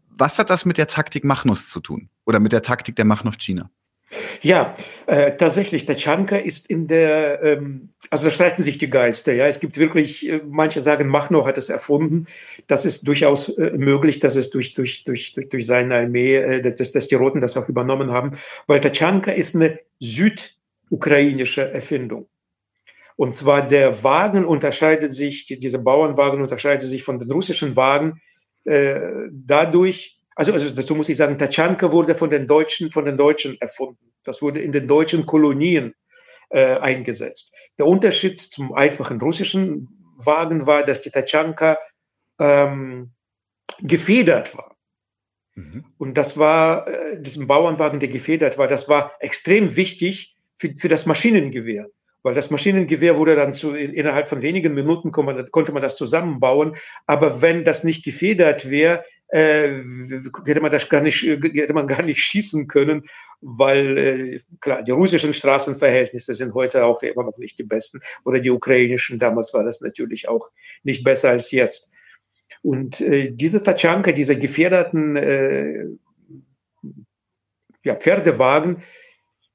Speaker 1: was hat das mit der Taktik Machnus zu tun? Oder mit der Taktik der Machnus China?
Speaker 2: Ja, äh, tatsächlich, der Chanka ist in der, ähm, also da streiten sich die Geister. Ja, es gibt wirklich, äh, manche sagen, Machno hat es erfunden. Das ist durchaus äh, möglich, dass es durch, durch, durch, durch, seine Armee, äh, dass, dass die Roten das auch übernommen haben, weil der Chanka ist eine südukrainische Erfindung. Und zwar der Wagen unterscheidet sich, dieser Bauernwagen unterscheidet sich von den russischen Wagen äh, dadurch, also, also dazu muss ich sagen, Tachanka wurde von den Deutschen, von den Deutschen erfunden. Das wurde in den deutschen Kolonien äh, eingesetzt. Der Unterschied zum einfachen russischen Wagen war, dass die Tachanka ähm, gefedert war. Mhm. Und das war, äh, diesem Bauernwagen, der gefedert war, das war extrem wichtig für, für das Maschinengewehr weil das Maschinengewehr wurde dann zu, in, innerhalb von wenigen Minuten konnte man das zusammenbauen. Aber wenn das nicht gefedert wäre, äh, hätte man das gar nicht, hätte man gar nicht schießen können, weil äh, klar, die russischen Straßenverhältnisse sind heute auch immer noch nicht die besten oder die ukrainischen. Damals war das natürlich auch nicht besser als jetzt. Und äh, diese Tatschanka, diese gefährdeten äh, ja, Pferdewagen,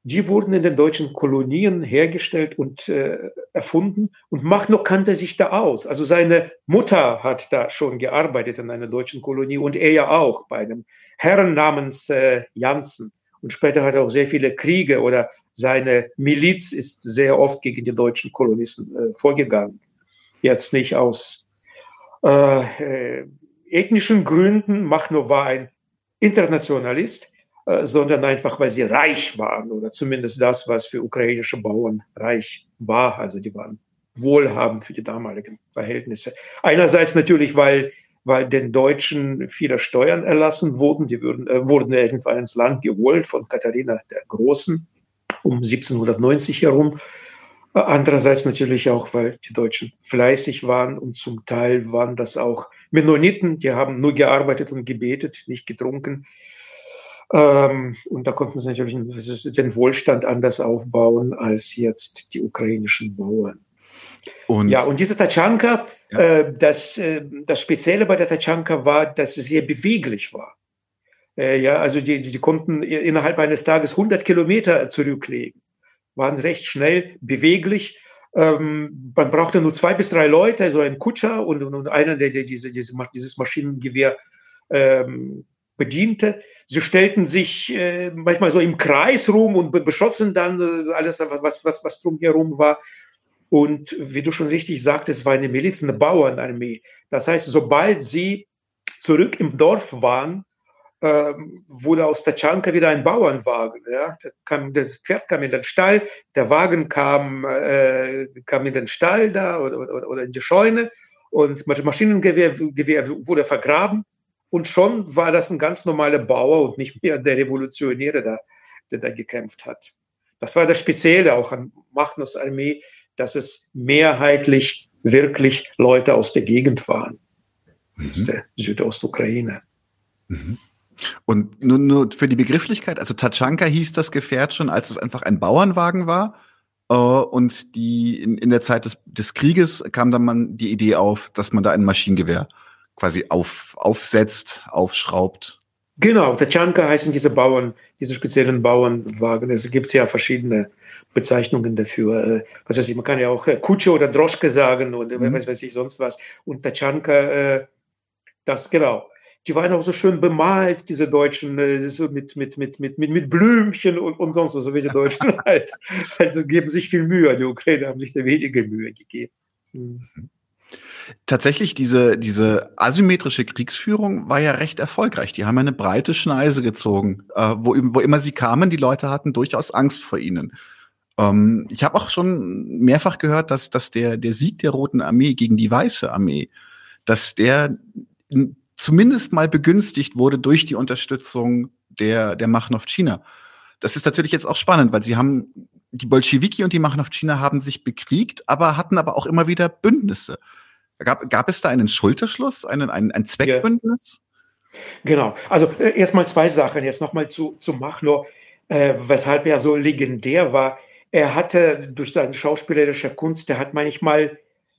Speaker 2: die wurden in den deutschen Kolonien hergestellt und äh, erfunden und Machno kannte sich da aus. Also seine Mutter hat da schon gearbeitet in einer deutschen Kolonie und er ja auch bei einem Herrn namens äh, Janssen. Und später hat er auch sehr viele Kriege oder seine Miliz ist sehr oft gegen die deutschen Kolonisten äh, vorgegangen. Jetzt nicht aus äh, äh ethnischen Gründen. Machno war ein Internationalist sondern einfach, weil sie reich waren oder zumindest das, was für ukrainische Bauern reich war. Also die waren wohlhabend für die damaligen Verhältnisse. Einerseits natürlich, weil, weil den Deutschen viele Steuern erlassen wurden. Die würden, äh, wurden irgendwann ins Land geholt von Katharina der Großen um 1790 herum. Äh, andererseits natürlich auch, weil die Deutschen fleißig waren und zum Teil waren das auch Mennoniten, die haben nur gearbeitet und gebetet, nicht getrunken. Ähm, und da konnten sie natürlich den Wohlstand anders aufbauen als jetzt die ukrainischen Bauern. Und ja, und diese Tachanka, ja. äh, das, äh, das Spezielle bei der Tachanka war, dass sie sehr beweglich war. Äh, ja, also die, die konnten innerhalb eines Tages 100 Kilometer zurücklegen, waren recht schnell, beweglich. Ähm, man brauchte nur zwei bis drei Leute, also ein Kutscher und, und, und einer, der, der diese, diese, dieses Maschinengewehr ähm, bediente. Sie stellten sich äh, manchmal so im Kreis rum und beschossen dann äh, alles, was, was, was drumherum war. Und wie du schon richtig sagtest, es war eine Miliz, eine Bauernarmee. Das heißt, sobald sie zurück im Dorf waren, äh, wurde aus Tatschanka wieder ein Bauernwagen. Ja? Kam, das Pferd kam in den Stall, der Wagen kam, äh, kam in den Stall da oder, oder, oder in die Scheune und das Maschinengewehr Gewehr wurde vergraben und schon war das ein ganz normaler Bauer und nicht mehr der Revolutionäre, der, der da gekämpft hat. Das war das Spezielle auch an Machnus Armee, dass es mehrheitlich wirklich Leute aus der Gegend waren, mhm. aus der Südostukraine.
Speaker 1: Mhm. Und nur, nur für die Begrifflichkeit, also Tatschanka hieß das Gefährt schon, als es einfach ein Bauernwagen war. Uh, und die in, in der Zeit des, des Krieges kam dann man die Idee auf, dass man da ein Maschinengewehr quasi auf, aufsetzt, aufschraubt.
Speaker 2: Genau, Tatschanka heißen diese Bauern, diese speziellen Bauernwagen. Es gibt ja verschiedene Bezeichnungen dafür. Äh, was weiß ich, man kann ja auch äh, Kutsche oder Droschke sagen oder mhm. was weiß ich, sonst was. Und Tatschanka, das genau die waren auch so schön bemalt, diese Deutschen, äh, so mit, mit, mit, mit, mit, mit Blümchen und, und sonst was, so wie die Deutschen *laughs* halt. Also geben sich viel Mühe. Die Ukrainer haben sich da wenige Mühe gegeben. Mhm.
Speaker 1: Tatsächlich, diese, diese asymmetrische Kriegsführung war ja recht erfolgreich. Die haben eine breite Schneise gezogen. Äh, wo, wo immer sie kamen, die Leute hatten durchaus Angst vor ihnen. Ähm, ich habe auch schon mehrfach gehört, dass, dass der, der Sieg der Roten Armee gegen die Weiße Armee, dass der zumindest mal begünstigt wurde durch die Unterstützung der, der Machnowtschina. Das ist natürlich jetzt auch spannend, weil sie haben, die Bolschewiki und die Machnowtschina haben sich bekriegt, aber hatten aber auch immer wieder Bündnisse. Gab, gab es da einen Schulterschluss, einen, ein, ein Zweckbündnis?
Speaker 2: Ja. Genau. Also äh, erstmal zwei Sachen. Jetzt nochmal zu, zu Machnow, äh, weshalb er so legendär war. Er hatte durch seine schauspielerische Kunst, der hat manchmal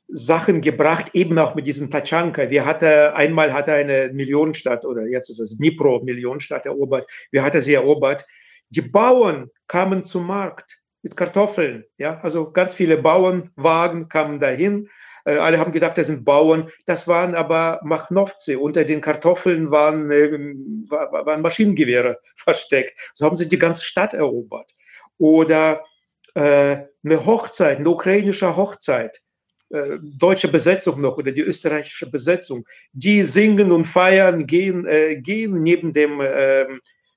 Speaker 2: Sachen gebracht, eben auch mit diesem Tatschanka. Wir hatte, einmal hatte eine Millionenstadt oder jetzt ist es Dnipro, Millionenstadt erobert. Wir hatten sie erobert. Die Bauern kamen zum Markt mit Kartoffeln. Ja, also ganz viele Bauernwagen kamen dahin. Äh, alle haben gedacht, das sind Bauern. Das waren aber Machnowze. Unter den Kartoffeln waren, äh, waren Maschinengewehre *laughs* versteckt. So haben sie die ganze Stadt erobert. Oder äh, eine Hochzeit, eine ukrainische Hochzeit äh, deutsche Besetzung noch oder die österreichische Besetzung, die singen und feiern, gehen, äh, gehen neben dem, äh,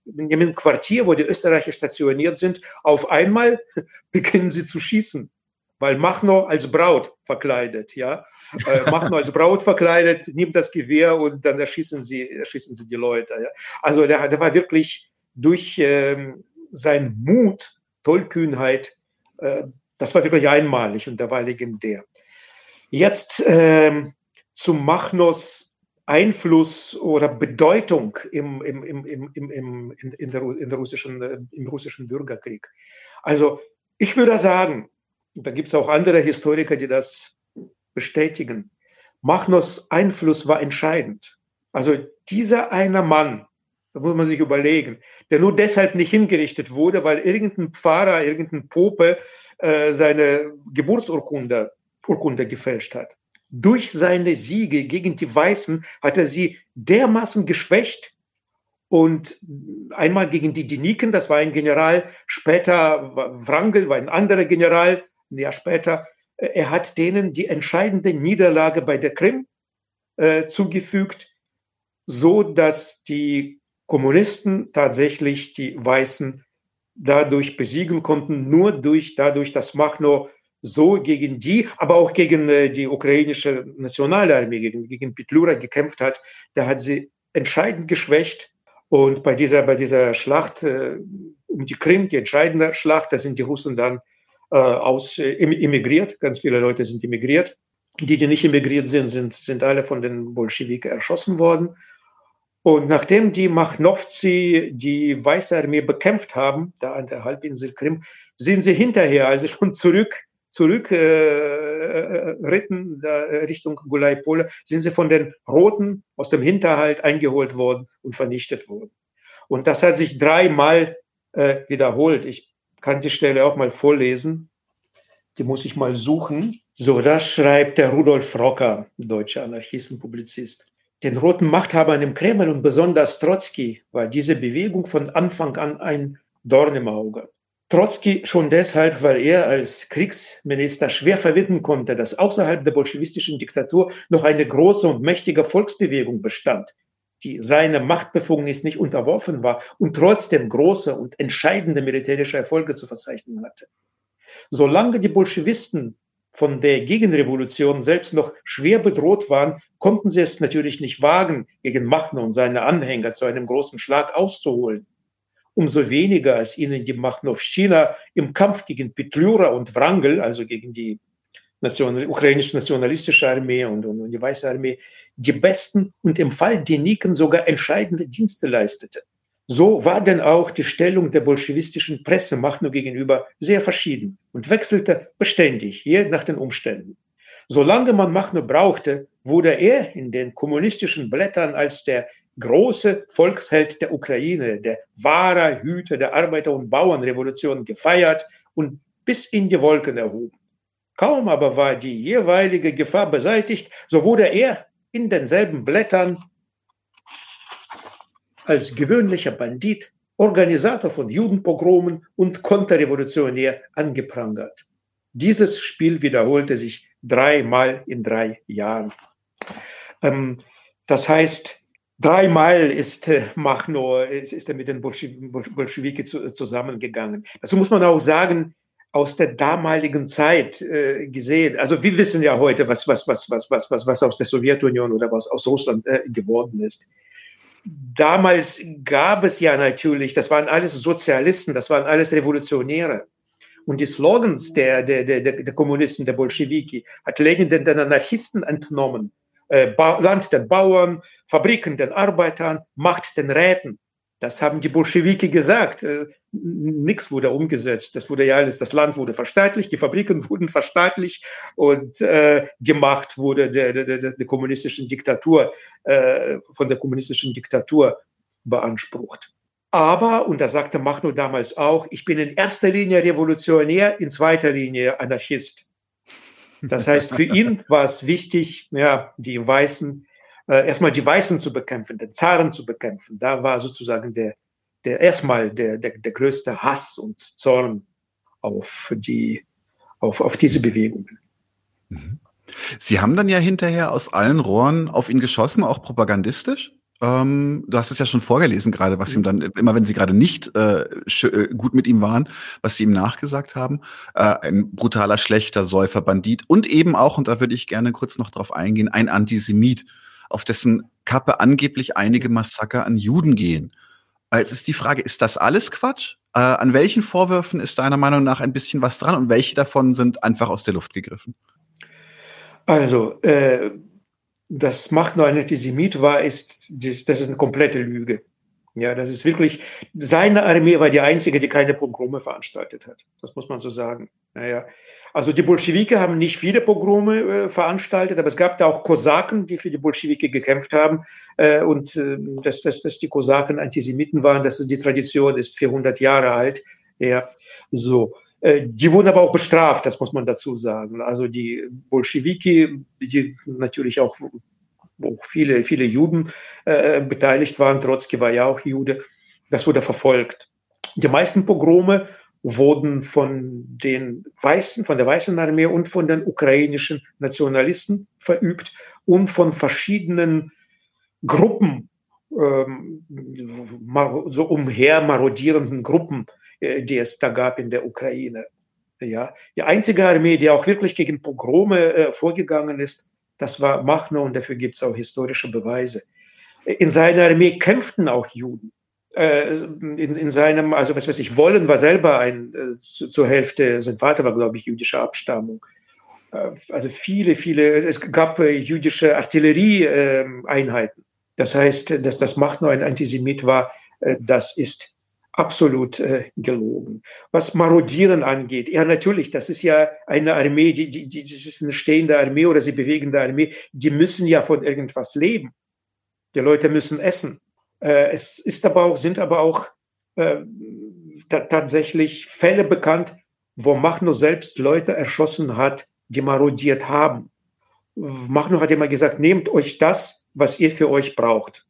Speaker 2: neben dem Quartier, wo die Österreicher stationiert sind, auf einmal *laughs* beginnen sie zu schießen, weil Machno als Braut verkleidet, ja, äh, Machno als Braut verkleidet, nimmt das Gewehr und dann erschießen sie, erschießen sie die Leute. Ja. Also der, der war wirklich durch ähm, seinen Mut, Tollkühnheit, äh, das war wirklich einmalig und der war legendär. Jetzt ähm, zu Machnos Einfluss oder Bedeutung im, im, im, im, im, im, in, der, in der russischen, äh, im russischen Bürgerkrieg. Also ich würde sagen, da gibt es auch andere Historiker, die das bestätigen, Machnos Einfluss war entscheidend. Also dieser eine Mann, da muss man sich überlegen, der nur deshalb nicht hingerichtet wurde, weil irgendein Pfarrer, irgendein Pope äh, seine Geburtsurkunde Urkunde gefälscht hat. Durch seine Siege gegen die Weißen hat er sie dermaßen geschwächt und einmal gegen die Diniken, das war ein General, später Wrangel war ein anderer General, ein Jahr später, er hat denen die entscheidende Niederlage bei der Krim äh, zugefügt, so dass die Kommunisten tatsächlich die Weißen dadurch besiegen konnten, nur durch dadurch, dass Machno so gegen die, aber auch gegen äh, die ukrainische Nationalarmee, gegen, gegen Petlura gekämpft hat, da hat sie entscheidend geschwächt. Und bei dieser, bei dieser Schlacht äh, um die Krim, die entscheidende Schlacht, da sind die Russen dann äh, aus, äh, emigriert. Ganz viele Leute sind emigriert. Die, die nicht emigriert sind, sind, sind alle von den Bolschewiken erschossen worden. Und nachdem die Machnowzi die Weiße Armee bekämpft haben, da an der Halbinsel Krim, sind sie hinterher, also schon zurück zurück äh, ritten da, Richtung Gulai-Pole, sind sie von den Roten aus dem Hinterhalt eingeholt worden und vernichtet worden. Und das hat sich dreimal äh, wiederholt. Ich kann die Stelle auch mal vorlesen. Die muss ich mal suchen. So, das schreibt der Rudolf Rocker, deutscher Anarchist und Publizist. Den roten Machthabern im Kreml und besonders Trotzki war diese Bewegung von Anfang an ein Dorn im Auge. Trotzki schon deshalb, weil er als Kriegsminister schwer verwitten konnte, dass außerhalb der bolschewistischen Diktatur noch eine große und mächtige Volksbewegung bestand, die seiner Machtbefugnis nicht unterworfen war und trotzdem große und entscheidende militärische Erfolge zu verzeichnen hatte. Solange die Bolschewisten von der Gegenrevolution selbst noch schwer bedroht waren, konnten sie es natürlich nicht wagen, gegen Machno und seine Anhänger zu einem großen Schlag auszuholen. Umso weniger, als ihnen die Machnowschina im Kampf gegen Petlyura und Wrangel, also gegen die National, ukrainische nationalistische Armee und, und, und, die Weiße Armee, die besten und im Fall Deniken sogar entscheidende Dienste leistete. So war denn auch die Stellung der bolschewistischen Presse Machno gegenüber sehr verschieden und wechselte beständig, je nach den Umständen. Solange man Machno brauchte, wurde er in den kommunistischen Blättern als der große Volksheld der Ukraine, der wahre Hüter der Arbeiter- und Bauernrevolution gefeiert und bis in die Wolken erhoben. Kaum aber war die jeweilige Gefahr beseitigt, so wurde er in denselben Blättern als gewöhnlicher Bandit, Organisator von Judenpogromen und Konterrevolutionär angeprangert. Dieses Spiel wiederholte sich dreimal in drei Jahren. Ähm, das heißt, dreimal ist äh, Machno, ist, ist er mit den Bolschewiki zu, zusammengegangen. Dazu muss man auch sagen, aus der damaligen Zeit äh, gesehen. Also wir wissen ja heute, was, was, was, was, was, was, was aus der Sowjetunion oder was aus Russland äh, geworden ist damals gab es ja natürlich, das waren alles Sozialisten, das waren alles Revolutionäre. Und die Slogans der, der, der, der Kommunisten, der Bolschewiki, hat Lenin den, den Anarchisten entnommen. Äh, Land den Bauern, Fabriken den Arbeitern, Macht den Räten. Das haben die Bolschewiki gesagt. Äh, Nichts wurde umgesetzt. Das wurde ja alles, das Land wurde verstaatlicht, die Fabriken *laughs* wurden verstaatlicht und äh, die Macht wurde der, der, der, der kommunistischen Diktatur, äh, von der kommunistischen Diktatur beansprucht. Aber, und das sagte Machno damals auch, ich bin in erster Linie Revolutionär, in zweiter Linie Anarchist. Das heißt, für ihn war es wichtig, ja, die Weißen äh, erstmal die Weißen zu bekämpfen, den Zaren zu bekämpfen. Da war sozusagen der, der erstmal der, der, der größte Hass und Zorn auf die, auf, auf diese Bewegungen.
Speaker 1: Mhm. Sie haben dann ja hinterher aus allen Rohren auf ihn geschossen, auch propagandistisch. Ähm, du hast es ja schon vorgelesen gerade, was ihm dann, immer wenn sie gerade nicht äh, äh, gut mit ihm waren, was sie ihm nachgesagt haben. Äh, ein brutaler, schlechter Säufer, Bandit und eben auch, und da würde ich gerne kurz noch drauf eingehen, ein Antisemit auf dessen Kappe angeblich einige Massaker an Juden gehen. Jetzt ist die Frage, ist das alles Quatsch? Äh, an welchen Vorwürfen ist deiner Meinung nach ein bisschen was dran und welche davon sind einfach aus der Luft gegriffen?
Speaker 2: Also, äh, das macht nur ein Antisemit war, ist, das, das ist eine komplette Lüge. Ja, das ist wirklich, seine Armee war die einzige, die keine Pogrome veranstaltet hat. Das muss man so sagen. Naja, also die Bolschewiki haben nicht viele Pogrome äh, veranstaltet, aber es gab da auch Kosaken, die für die Bolschewiki gekämpft haben. Äh, und äh, dass, dass, dass die Kosaken Antisemiten waren, dass die Tradition ist 400 Jahre alt. Ja, so. Äh, die wurden aber auch bestraft, das muss man dazu sagen. Also die Bolschewiki, die natürlich auch, wo viele, viele Juden äh, beteiligt waren, Trotzki war ja auch Jude, das wurde verfolgt. Die meisten Pogrome wurden von den Weißen, von der Weißen Armee und von den ukrainischen Nationalisten verübt und von verschiedenen Gruppen, ähm, so umher marodierenden Gruppen, die es da gab in der Ukraine. Ja, die einzige Armee, die auch wirklich gegen Pogrome äh, vorgegangen ist, das war Machno und dafür gibt es auch historische Beweise. In seiner Armee kämpften auch Juden äh, in, in seinem, also was weiß ich, Wollen war selber ein, äh, zu, zur Hälfte, sein Vater war, glaube ich, jüdischer Abstammung. Äh, also viele, viele, es gab äh, jüdische Artillerieeinheiten. das heißt, dass das Macht nur ein Antisemit war, äh, das ist absolut äh, gelogen. Was Marodieren angeht, ja natürlich, das ist ja eine Armee, die, die, die, das ist eine stehende Armee oder sie bewegende Armee, die müssen ja von irgendwas leben. Die Leute müssen essen. Äh, es ist aber auch, sind aber auch äh, tatsächlich Fälle bekannt, wo Machno selbst Leute erschossen hat, die marodiert haben. Machno hat immer gesagt, nehmt euch das, was ihr für euch braucht.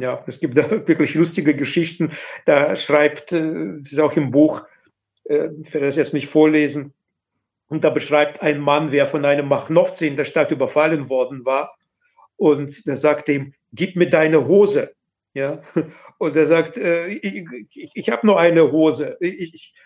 Speaker 2: Ja, es gibt *laughs* da wirklich lustige Geschichten. Da schreibt, äh, das ist auch im Buch, äh, ich werde das jetzt nicht vorlesen, und da beschreibt ein Mann, wer von einem Machnowzi in der Stadt überfallen worden war und der sagt ihm, gib mir deine Hose. Ja, *laughs* und er sagt, äh, ich, ich, ich habe nur eine Hose. Ich, äh,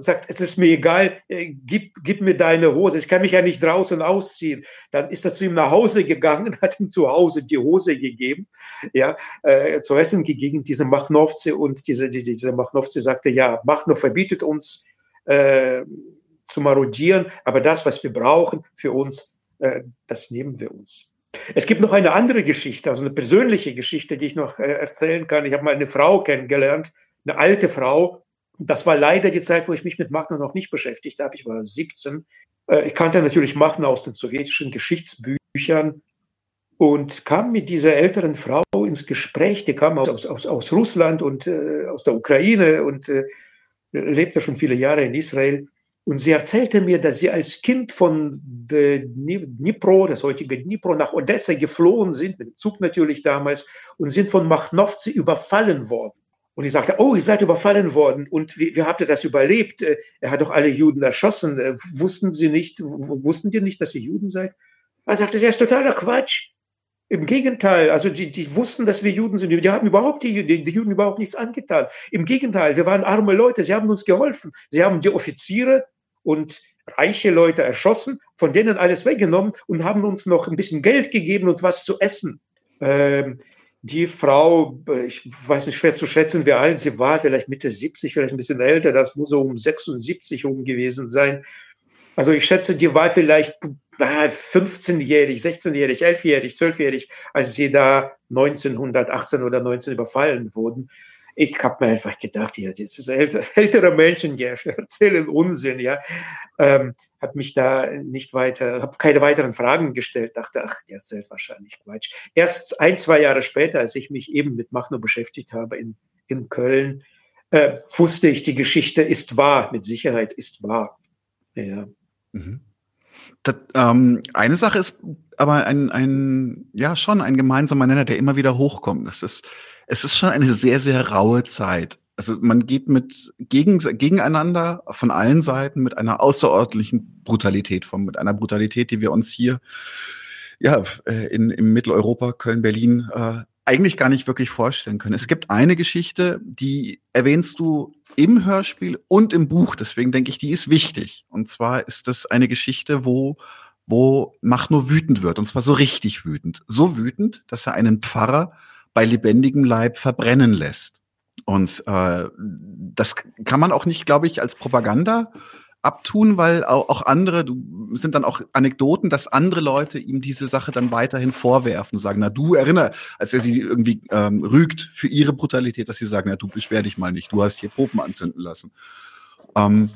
Speaker 2: sagt, es ist mir egal, äh, gib, gib mir deine Hose. Ich kann mich ja nicht draußen ausziehen. Dann ist er zu ihm nach Hause gegangen, hat ihm zu Hause die Hose gegeben, ja, äh, zu essen gegeben, diese Machnowze und diese, die, diese Machnowze sagte, ja, Machnow verbietet uns äh, zu marodieren, aber das, was wir brauchen für uns, äh, das nehmen wir uns. Es gibt noch eine andere Geschichte, also eine persönliche Geschichte, die ich noch äh, erzählen kann. Ich habe mal eine Frau kennengelernt, eine alte Frau. Das war leider die Zeit, wo ich mich mit Machner noch nicht beschäftigt habe. Ich war 17. Äh, ich kannte natürlich Machner aus den sowjetischen Geschichtsbüchern und kam mit dieser älteren Frau ins Gespräch. Die kam aus, aus, aus Russland und äh, aus der Ukraine und äh, lebte schon viele Jahre in Israel. Und sie erzählte mir, dass sie als Kind von Dnipro, das heutige Dnipro, nach Odessa geflohen sind, mit dem Zug natürlich damals, und sind von Machnowzi überfallen worden. Und ich sagte, oh, ihr seid überfallen worden. Und wie, wie habt ihr das überlebt? Äh, er hat doch alle Juden erschossen. Äh, wussten Sie nicht, wussten die nicht, dass ihr Juden seid? Er sagte, das ist totaler Quatsch. Im Gegenteil, also die, die wussten, dass wir Juden sind. Die haben überhaupt die, die, die Juden überhaupt nichts angetan. Im Gegenteil, wir waren arme Leute. Sie haben uns geholfen. Sie haben die Offiziere und reiche Leute erschossen, von denen alles weggenommen und haben uns noch ein bisschen Geld gegeben und was zu essen. Ähm, die Frau, ich weiß nicht schwer zu schätzen, wie alt sie war, vielleicht Mitte 70, vielleicht ein bisschen älter, das muss so um 76 rum gewesen sein. Also ich schätze, die war vielleicht 15-jährig, 16-jährig, 11-jährig, 12-jährig, als sie da 1918 oder 19 überfallen wurden ich habe mir einfach gedacht, ja, das ist älter, *laughs* ältere Menschen, die *laughs* erzählen Unsinn, ja. Ähm, habe mich da nicht weiter, habe keine weiteren Fragen gestellt, dachte, ach, der erzählt wahrscheinlich Quatsch. Erst ein, zwei Jahre später, als ich mich eben mit Machno beschäftigt habe in, in Köln, äh, wusste ich, die Geschichte ist wahr, mit Sicherheit ist wahr. Ja.
Speaker 1: Mhm. Das, ähm, eine Sache ist aber ein, ein, ja, schon ein gemeinsamer Nenner, der immer wieder hochkommt. Das ist, es ist schon eine sehr, sehr raue Zeit. Also man geht mit gegen, gegeneinander von allen Seiten mit einer außerordentlichen Brutalität vom, mit einer Brutalität, die wir uns hier ja äh, in, in Mitteleuropa, Köln, Berlin äh, eigentlich gar nicht wirklich vorstellen können. Es gibt eine Geschichte, die erwähnst du im Hörspiel und im Buch, deswegen denke ich, die ist wichtig. Und zwar ist das eine Geschichte, wo wo Machno wütend wird, und zwar so richtig wütend. So wütend, dass er einen Pfarrer bei lebendigem Leib verbrennen lässt. Und äh, das kann man auch nicht, glaube ich, als Propaganda abtun, weil auch andere, du, sind dann auch Anekdoten, dass andere Leute ihm diese Sache dann weiterhin vorwerfen, sagen, na du erinner, als er sie irgendwie ähm, rügt für ihre Brutalität, dass sie sagen, na du beschwer dich mal nicht, du hast hier Popen anzünden lassen. Ähm,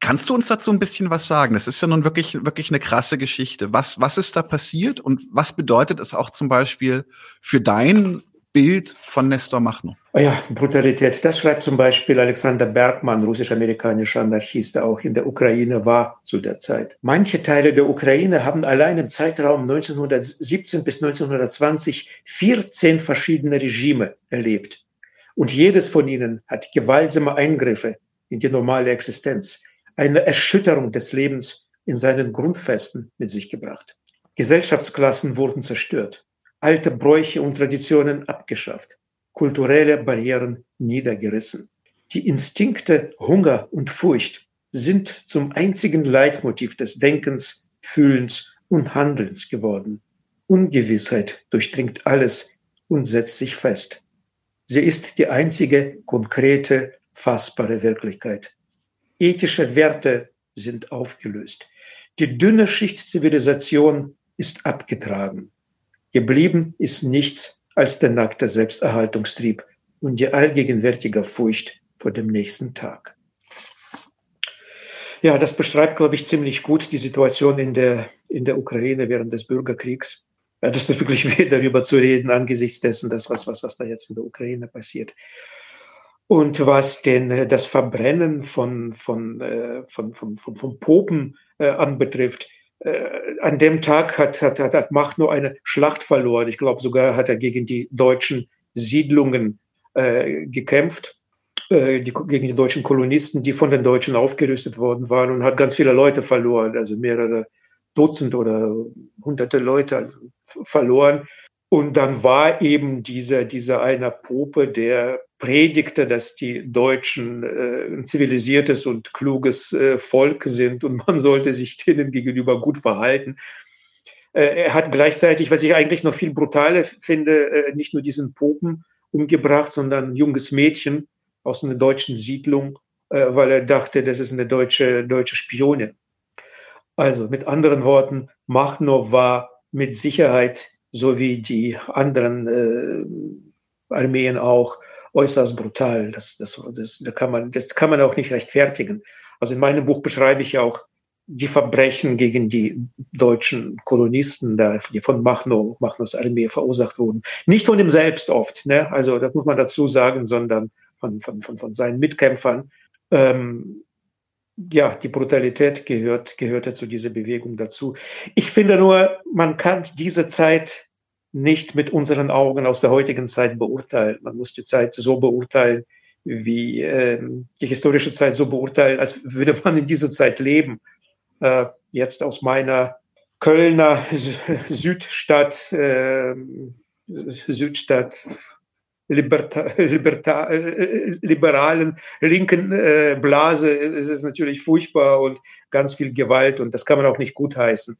Speaker 1: Kannst du uns dazu ein bisschen was sagen? Das ist ja nun wirklich, wirklich eine krasse Geschichte. Was, was ist da passiert und was bedeutet es auch zum Beispiel für dein Bild von Nestor Machno?
Speaker 2: Oh ja, Brutalität. Das schreibt zum Beispiel Alexander Bergmann, russisch-amerikanischer Anarchist, der auch in der Ukraine war zu der Zeit. Manche Teile der Ukraine haben allein im Zeitraum 1917 bis 1920 14 verschiedene Regime erlebt. Und jedes von ihnen hat gewaltsame Eingriffe in die normale Existenz, eine Erschütterung des Lebens in seinen Grundfesten mit sich gebracht. Gesellschaftsklassen wurden zerstört, alte Bräuche und Traditionen abgeschafft, kulturelle Barrieren niedergerissen. Die Instinkte Hunger und Furcht sind zum einzigen Leitmotiv des Denkens, Fühlens und Handelns geworden. Ungewissheit durchdringt alles und setzt sich fest. Sie ist die einzige konkrete fassbare Wirklichkeit. Ethische Werte sind aufgelöst. Die dünne Schicht Zivilisation ist abgetragen. Geblieben ist nichts als der nackte Selbsterhaltungstrieb und die allgegenwärtige Furcht vor dem nächsten Tag. Ja, das beschreibt, glaube ich, ziemlich gut die Situation in der, in der Ukraine während des Bürgerkriegs. Ja, das ist wirklich *laughs* weh, darüber zu reden, angesichts dessen, das, was, was, was da jetzt in der Ukraine passiert. Und was denn äh, das Verbrennen von, von, äh, von, von, von, von Popen äh, anbetrifft, an dem Tag hat, hat, hat, hat Macht nur eine Schlacht verloren. Ich glaube, sogar hat er gegen die deutschen Siedlungen äh, gekämpft, die, gegen die deutschen Kolonisten, die von den Deutschen aufgerüstet worden waren und hat ganz viele Leute verloren, also mehrere Dutzend oder hunderte Leute, verloren. Und dann war eben dieser, dieser einer Pope, der predigte, dass die Deutschen äh, ein zivilisiertes und kluges äh, Volk sind und *laughs* man sollte sich denen gegenüber gut verhalten. Äh, er hat gleichzeitig, was ich eigentlich noch viel brutaler finde, äh, nicht nur diesen Popen umgebracht, sondern ein junges Mädchen aus einer deutschen Siedlung, äh, weil er dachte, das ist eine deutsche, deutsche Spionin. Also mit anderen Worten, Machno war mit Sicherheit, so wie die anderen äh, Armeen auch, äußerst brutal. Das, das, das, da kann man, das kann man auch nicht rechtfertigen. Also in meinem Buch beschreibe ich ja auch die Verbrechen gegen die deutschen Kolonisten, da, die von Machno, Machnos Armee verursacht wurden. Nicht von ihm selbst oft, ne? also das muss man dazu sagen, sondern von, von, von, von seinen Mitkämpfern. Ähm, ja, die Brutalität gehört, gehörte zu dieser Bewegung dazu. Ich finde nur, man kann diese Zeit nicht mit unseren Augen aus der heutigen Zeit beurteilen. Man muss die Zeit so beurteilen, wie äh, die historische Zeit so beurteilen, als würde man in dieser Zeit leben äh, jetzt aus meiner Kölner Südstadt, äh, Südstadt Liberta, Liberta, liberalen linken äh, Blase ist es natürlich furchtbar und ganz viel Gewalt und das kann man auch nicht gutheißen.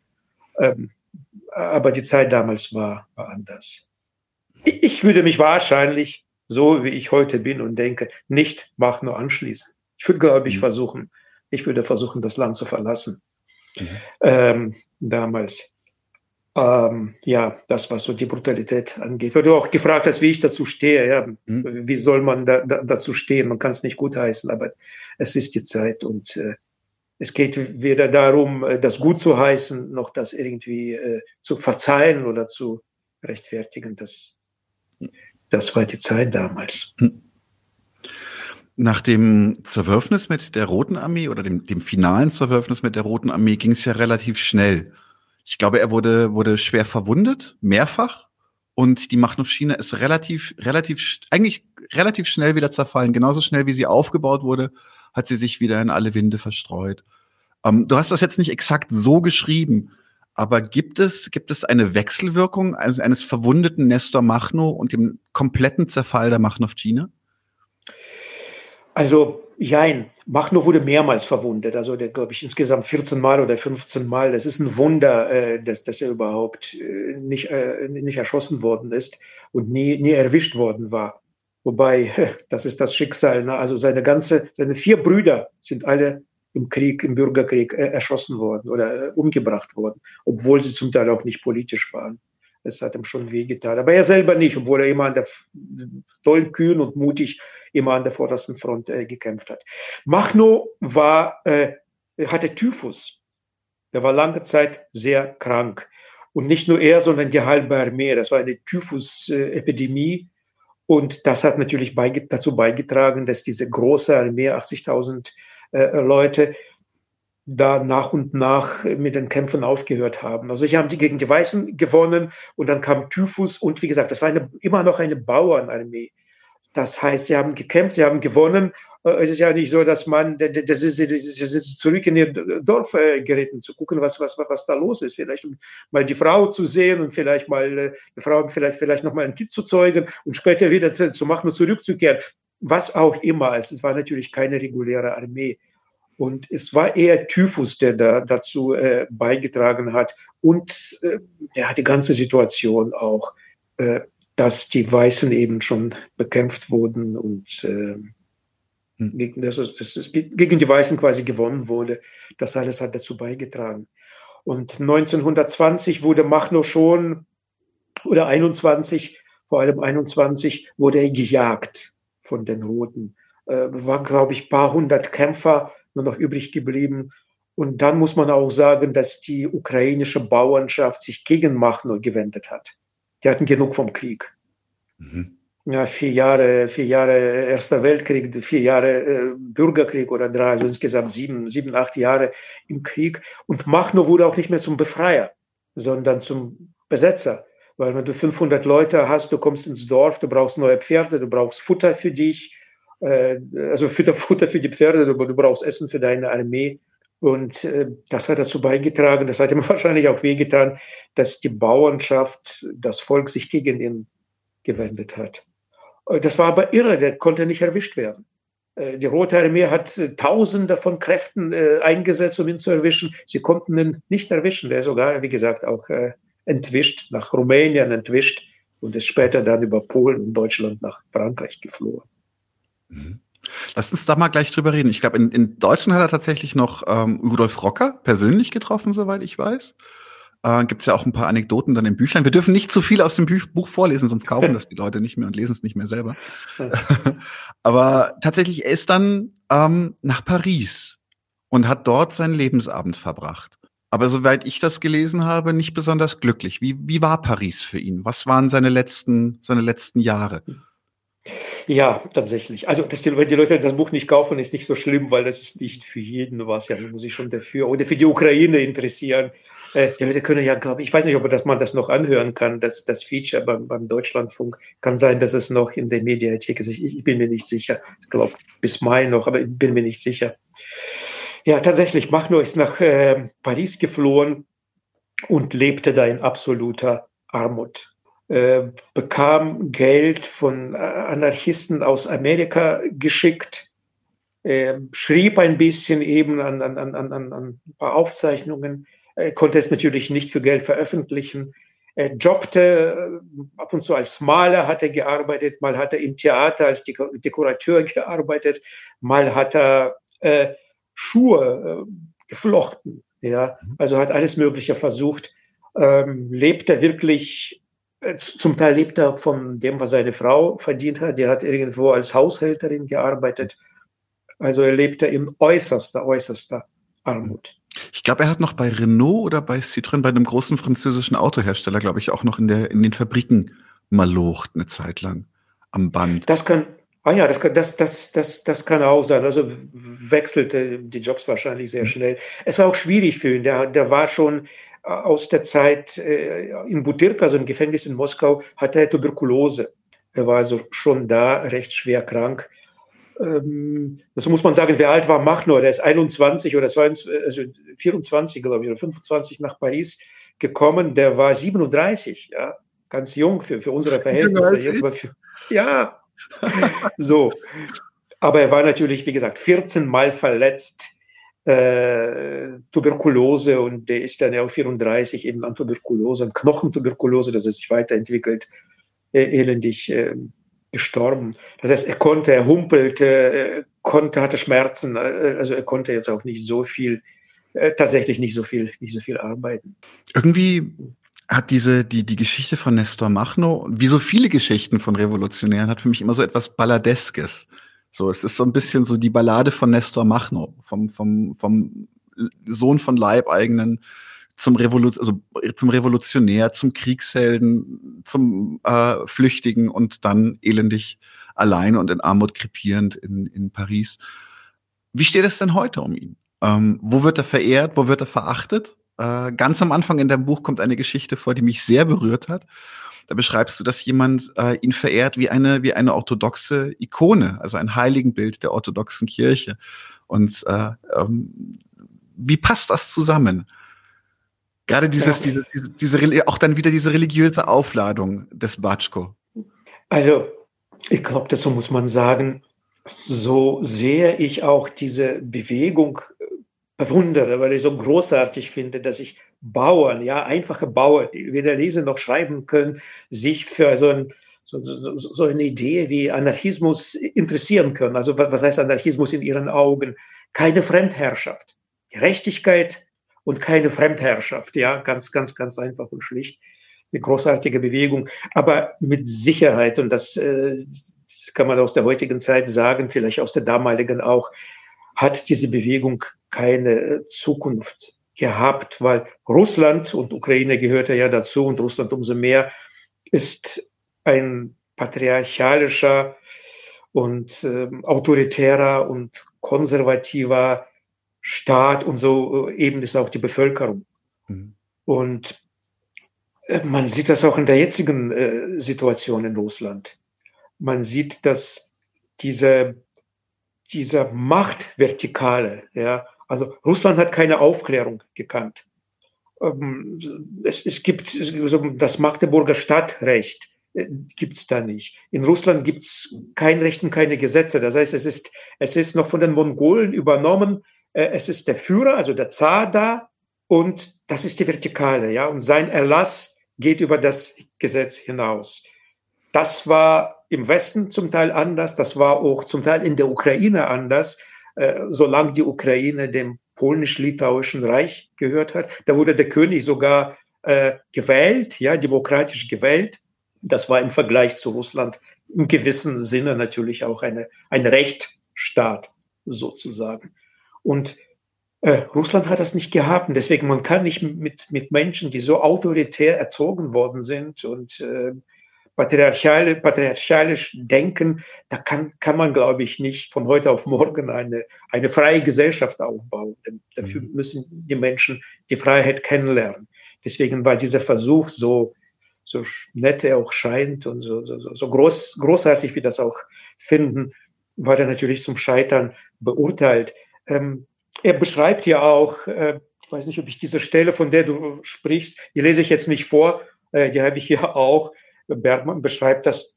Speaker 2: Ähm, aber die Zeit damals war, war anders. Ich, ich würde mich wahrscheinlich, so wie ich heute bin und denke, nicht Mach nur anschließen. Ich würde, glaube ich, mhm. versuchen, ich würde versuchen, das Land zu verlassen mhm. ähm, damals. Ähm, ja, das, was so die Brutalität angeht. Weil du auch gefragt hast, wie ich dazu stehe. Ja, mhm. Wie soll man da, da, dazu stehen? Man kann es nicht gutheißen, aber es ist die Zeit und äh, es geht weder darum, äh, das gut zu heißen, noch das irgendwie äh, zu verzeihen oder zu rechtfertigen. Das, das war die Zeit damals. Mhm.
Speaker 1: Nach dem Zerwürfnis mit der Roten Armee oder dem, dem finalen Zerwürfnis mit der Roten Armee ging es ja relativ schnell. Ich glaube, er wurde, wurde schwer verwundet, mehrfach. Und die Machtmaschine ist relativ, relativ, eigentlich relativ schnell wieder zerfallen. Genauso schnell, wie sie aufgebaut wurde, hat sie sich wieder in alle Winde verstreut. Ähm, du hast das jetzt nicht exakt so geschrieben, aber gibt es, gibt es eine Wechselwirkung also eines verwundeten Nestor Machno und dem kompletten Zerfall der Machnowtschine?
Speaker 2: Also, jein. Machno wurde mehrmals verwundet. Also, der, glaube ich, insgesamt 14 Mal oder 15 Mal. Das ist ein Wunder, äh, dass, dass er überhaupt äh, nicht, äh, nicht erschossen worden ist und nie, nie erwischt worden war. Wobei, *laughs* das ist das Schicksal. Ne? Also, seine ganze, seine vier Brüder sind alle im Krieg, im Bürgerkrieg äh, erschossen worden oder äh, umgebracht worden, obwohl sie zum Teil auch nicht politisch waren. Es hat ihm schon wehgetan. Aber er selber nicht, obwohl er immer an der toll kühn und mutig immer an der vordersten Front äh, gekämpft hat. Machno war, äh, hatte Typhus. Er war lange Zeit sehr krank. Und nicht nur er, sondern die halbe Armee. Das war eine Typhus-Epidemie. Und das hat natürlich beige dazu beigetragen, dass diese große Armee, 80.000 äh, Leute, da nach und nach mit den Kämpfen aufgehört haben. Also ich habe die gegen die Weißen gewonnen und dann kam Typhus und wie gesagt, das war eine, immer noch eine Bauernarmee. Das heißt, sie haben gekämpft, sie haben gewonnen. Äh, es ist ja nicht so, dass man, das ist, das ist zurück in ihr Dorf äh, geritten, zu gucken, was, was, was da los ist. Vielleicht mal die Frau zu sehen und vielleicht mal äh, die Frau vielleicht, vielleicht noch mal ein Kind zu zeugen und später wieder zu, zu machen und zurückzukehren. Was auch immer. Es war natürlich keine reguläre Armee. Und es war eher Typhus, der da dazu äh, beigetragen hat. Und äh, der hat die ganze Situation auch, äh, dass die Weißen eben schon bekämpft wurden und äh, hm. gegen, das, das, das, gegen die Weißen quasi gewonnen wurde. Das alles hat dazu beigetragen. Und 1920 wurde Machno schon, oder 21, vor allem 21, wurde er gejagt von den Roten. Äh, waren, glaube ich, paar hundert Kämpfer nur noch übrig geblieben. Und dann muss man auch sagen, dass die ukrainische Bauernschaft sich gegen Machno gewendet hat. Die hatten genug vom Krieg. Mhm. Ja, vier Jahre, vier Jahre Erster Weltkrieg, vier Jahre äh, Bürgerkrieg oder drei, also insgesamt sieben, sieben, acht Jahre im Krieg. Und Machno wurde auch nicht mehr zum Befreier, sondern zum Besetzer. Weil wenn du 500 Leute hast, du kommst ins Dorf, du brauchst neue Pferde, du brauchst Futter für dich, also Futter, Futter für die Pferde, du, du brauchst Essen für deine Armee. Und äh, das hat dazu beigetragen, das hat ihm *laughs* wahrscheinlich auch wehgetan, dass die Bauernschaft, das Volk sich gegen ihn gewendet hat. Äh, das war aber irre, der konnte nicht erwischt werden. Äh, die Rote Armee hat äh, Tausende von Kräften äh, eingesetzt, um ihn zu erwischen. Sie konnten ihn nicht erwischen. Der ist sogar, wie gesagt, auch äh, entwischt, nach Rumänien entwischt und ist später dann über Polen und Deutschland nach Frankreich geflohen.
Speaker 1: Mhm. Lass uns da mal gleich drüber reden. Ich glaube, in, in Deutschland hat er tatsächlich noch ähm, Rudolf Rocker persönlich getroffen, soweit ich weiß. Äh, Gibt es ja auch ein paar Anekdoten dann im Büchlein. Wir dürfen nicht zu viel aus dem Buch, Buch vorlesen, sonst kaufen das die Leute nicht mehr und lesen es nicht mehr selber. *laughs* Aber tatsächlich, er ist dann ähm, nach Paris und hat dort seinen Lebensabend verbracht. Aber soweit ich das gelesen habe, nicht besonders glücklich. Wie, wie war Paris für ihn? Was waren seine letzten, seine letzten Jahre?
Speaker 2: Ja, tatsächlich. Also, dass die, wenn die Leute das Buch nicht kaufen, ist nicht so schlimm, weil das ist nicht für jeden was. Ja, muss sich schon dafür oder für die Ukraine interessieren. Äh, die Leute können ja, glaube ich, ich weiß nicht, ob das, man das noch anhören kann, das, das Feature beim, beim Deutschlandfunk. Kann sein, dass es noch in der Mediathek ist. Ich, ich bin mir nicht sicher. Ich glaube, bis Mai noch, aber ich bin mir nicht sicher. Ja, tatsächlich, Machno ist nach äh, Paris geflohen und lebte da in absoluter Armut. Äh, bekam Geld von äh, Anarchisten aus Amerika geschickt, äh, schrieb ein bisschen eben an, an, an, an, an ein paar Aufzeichnungen, äh, konnte es natürlich nicht für Geld veröffentlichen. Er jobbte äh, ab und zu als Maler, hat er gearbeitet, mal hat er im Theater als Dekorateur gearbeitet, mal hat er Schuhe geflochten. Ja, mhm. also hat alles Mögliche versucht, ähm, lebte wirklich zum Teil lebt er von dem, was seine Frau verdient hat. Die hat irgendwo als Haushälterin gearbeitet. Also er lebte in äußerster, äußerster Armut.
Speaker 1: Ich glaube, er hat noch bei Renault oder bei Citroën, bei einem großen französischen Autohersteller, glaube ich, auch noch in, der, in den Fabriken malocht eine Zeit lang am Band.
Speaker 2: Das kann, ah ja, das kann, das, das, das, das kann auch sein. Also wechselte die Jobs wahrscheinlich sehr hm. schnell. Es war auch schwierig für ihn. Der, der war schon aus der Zeit äh, in Butyrka, also im Gefängnis in Moskau, hatte er Tuberkulose. Er war also schon da recht schwer krank. Ähm, das muss man sagen, wer alt war Machnor, der ist 21 oder 22, also 24, glaube ich, oder 25 nach Paris gekommen. Der war 37, ja, ganz jung für, für unsere Verhältnisse. Für, ja, so. Aber er war natürlich, wie gesagt, 14 Mal verletzt äh, Tuberkulose und der ist dann ja auch 34 eben an Tuberkulose, an Knochentuberkulose, dass er sich weiterentwickelt, äh, elendig äh, gestorben. Das heißt, er konnte, er humpelte, konnte, hatte Schmerzen, äh, also er konnte jetzt auch nicht so viel, äh, tatsächlich nicht so viel, nicht so viel arbeiten.
Speaker 1: Irgendwie hat diese, die, die Geschichte von Nestor Machno, wie so viele Geschichten von Revolutionären, hat für mich immer so etwas Balladeskes. So, es ist so ein bisschen so die Ballade von Nestor Machno, vom, vom, vom Sohn von Leibeigenen zum, Revolu also zum Revolutionär, zum Kriegshelden, zum äh, Flüchtigen und dann elendig alleine und in Armut krepierend in, in Paris. Wie steht es denn heute um ihn? Ähm, wo wird er verehrt? Wo wird er verachtet? Äh, ganz am Anfang in deinem Buch kommt eine Geschichte vor, die mich sehr berührt hat. Da beschreibst du, dass jemand äh, ihn verehrt wie eine, wie eine orthodoxe Ikone, also ein Heiligenbild der orthodoxen Kirche. Und äh, ähm, wie passt das zusammen? Gerade dieses, ja. diese, diese, auch dann wieder diese religiöse Aufladung des Batschko.
Speaker 2: Also, ich glaube, dazu muss man sagen, so sehr ich auch diese Bewegung bewundere, weil ich so großartig finde, dass sich Bauern, ja, einfache Bauern, die weder lesen noch schreiben können, sich für so, ein, so, so, so eine Idee wie Anarchismus interessieren können. Also was heißt Anarchismus in ihren Augen? Keine Fremdherrschaft. Gerechtigkeit und keine Fremdherrschaft. Ja, ganz, ganz, ganz einfach und schlicht. Eine großartige Bewegung, aber mit Sicherheit, und das, äh, das kann man aus der heutigen Zeit sagen, vielleicht aus der damaligen auch, hat diese Bewegung keine äh, Zukunft gehabt, weil Russland und Ukraine gehörte ja dazu und Russland umso mehr ist ein patriarchalischer und äh, autoritärer und konservativer Staat und so äh, eben ist auch die Bevölkerung. Mhm. Und äh, man sieht das auch in der jetzigen äh, Situation in Russland. Man sieht, dass diese, diese Machtvertikale, ja, Also Russland hat keine Aufklärung gekannt. Ähm, es, es gibt das Magdeburger Stadtrecht äh, gibt es da nicht. In Russland gibt es kein Recht und keine Gesetze. Das heißt, es ist, es ist noch von den Mongolen übernommen. Äh, es ist der Führer, also der Zar da, und das ist die Vertikale, ja. Und sein Erlass geht über das Gesetz hinaus. Das war im Westen zum Teil anders, das war auch zum Teil in der Ukraine anders, äh, solange die Ukraine dem polnisch-litauischen Reich gehört hat. Da wurde der König sogar äh, gewählt, ja, demokratisch gewählt. Das war im Vergleich zu Russland im gewissen Sinne natürlich auch eine, ein Rechtsstaat sozusagen. Und äh, Russland hat das nicht gehabt. Und deswegen, man kann nicht mit, mit Menschen, die so autoritär erzogen worden sind und äh, patriarchal, patriarchalisch denken, da kann, kann man, glaube ich, nicht von heute auf morgen eine, eine freie Gesellschaft aufbauen. Dafür mhm. müssen die Menschen die Freiheit kennenlernen. Deswegen war dieser Versuch so, so nett er auch scheint und so, so, so groß, großartig wie das auch finden, war er natürlich zum Scheitern beurteilt. Ähm, er beschreibt ja auch, äh, ich weiß nicht, ob ich diese Stelle, von der du sprichst, die lese ich jetzt nicht vor, äh, die habe ich hier auch. Bergmann beschreibt das.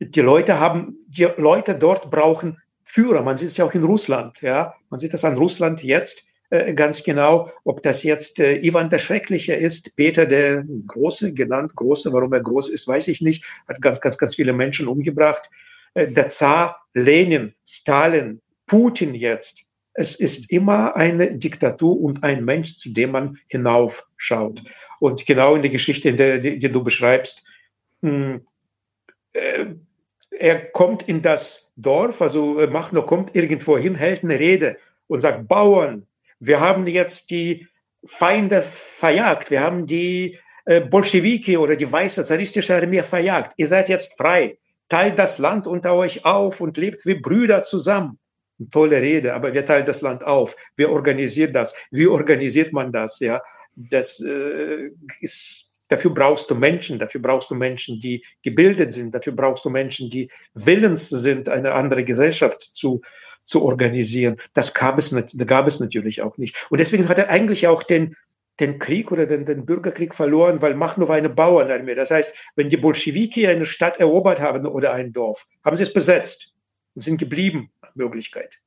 Speaker 2: Die Leute haben, die Leute dort brauchen Führer. Man sieht es ja auch in Russland, ja. Man sieht das an Russland jetzt äh, ganz genau, ob das jetzt äh, Ivan der Schreckliche ist, Peter der Große, genannt Große, warum er groß ist, weiß ich nicht, hat ganz, ganz, ganz viele Menschen umgebracht. Äh, der Zar, Lenin, Stalin, Putin jetzt. Es ist immer eine Diktatur und ein Mensch, zu dem man hinaufschaut. Und genau in der Geschichte, in der, die, die du beschreibst, mh, äh, er kommt in das Dorf, also äh, Machno kommt irgendwo hin, hält eine Rede und sagt, Bauern, wir haben jetzt die Feinde verjagt, wir haben die äh, Bolschewiki oder die weiße zaristische Armee verjagt. Ihr seid jetzt frei. Teilt das Land unter euch auf und lebt wie Brüder zusammen. Eine tolle Rede, aber wir teilen das Land auf. Wer organisiert das? Wie organisiert man das? Ja, das äh, ist, dafür brauchst du Menschen, dafür brauchst du Menschen, die gebildet sind, dafür brauchst du Menschen, die willens sind, eine andere Gesellschaft zu, zu organisieren. Das gab es, das gab es natürlich auch nicht. Und deswegen hat er eigentlich auch den, den Krieg oder den, den Bürgerkrieg verloren, weil Machno war eine Bauernarmee. Das heißt, wenn die Bolschewiki eine Stadt erobert haben oder ein Dorf, haben sie es besetzt und sind geblieben, Möglichkeit.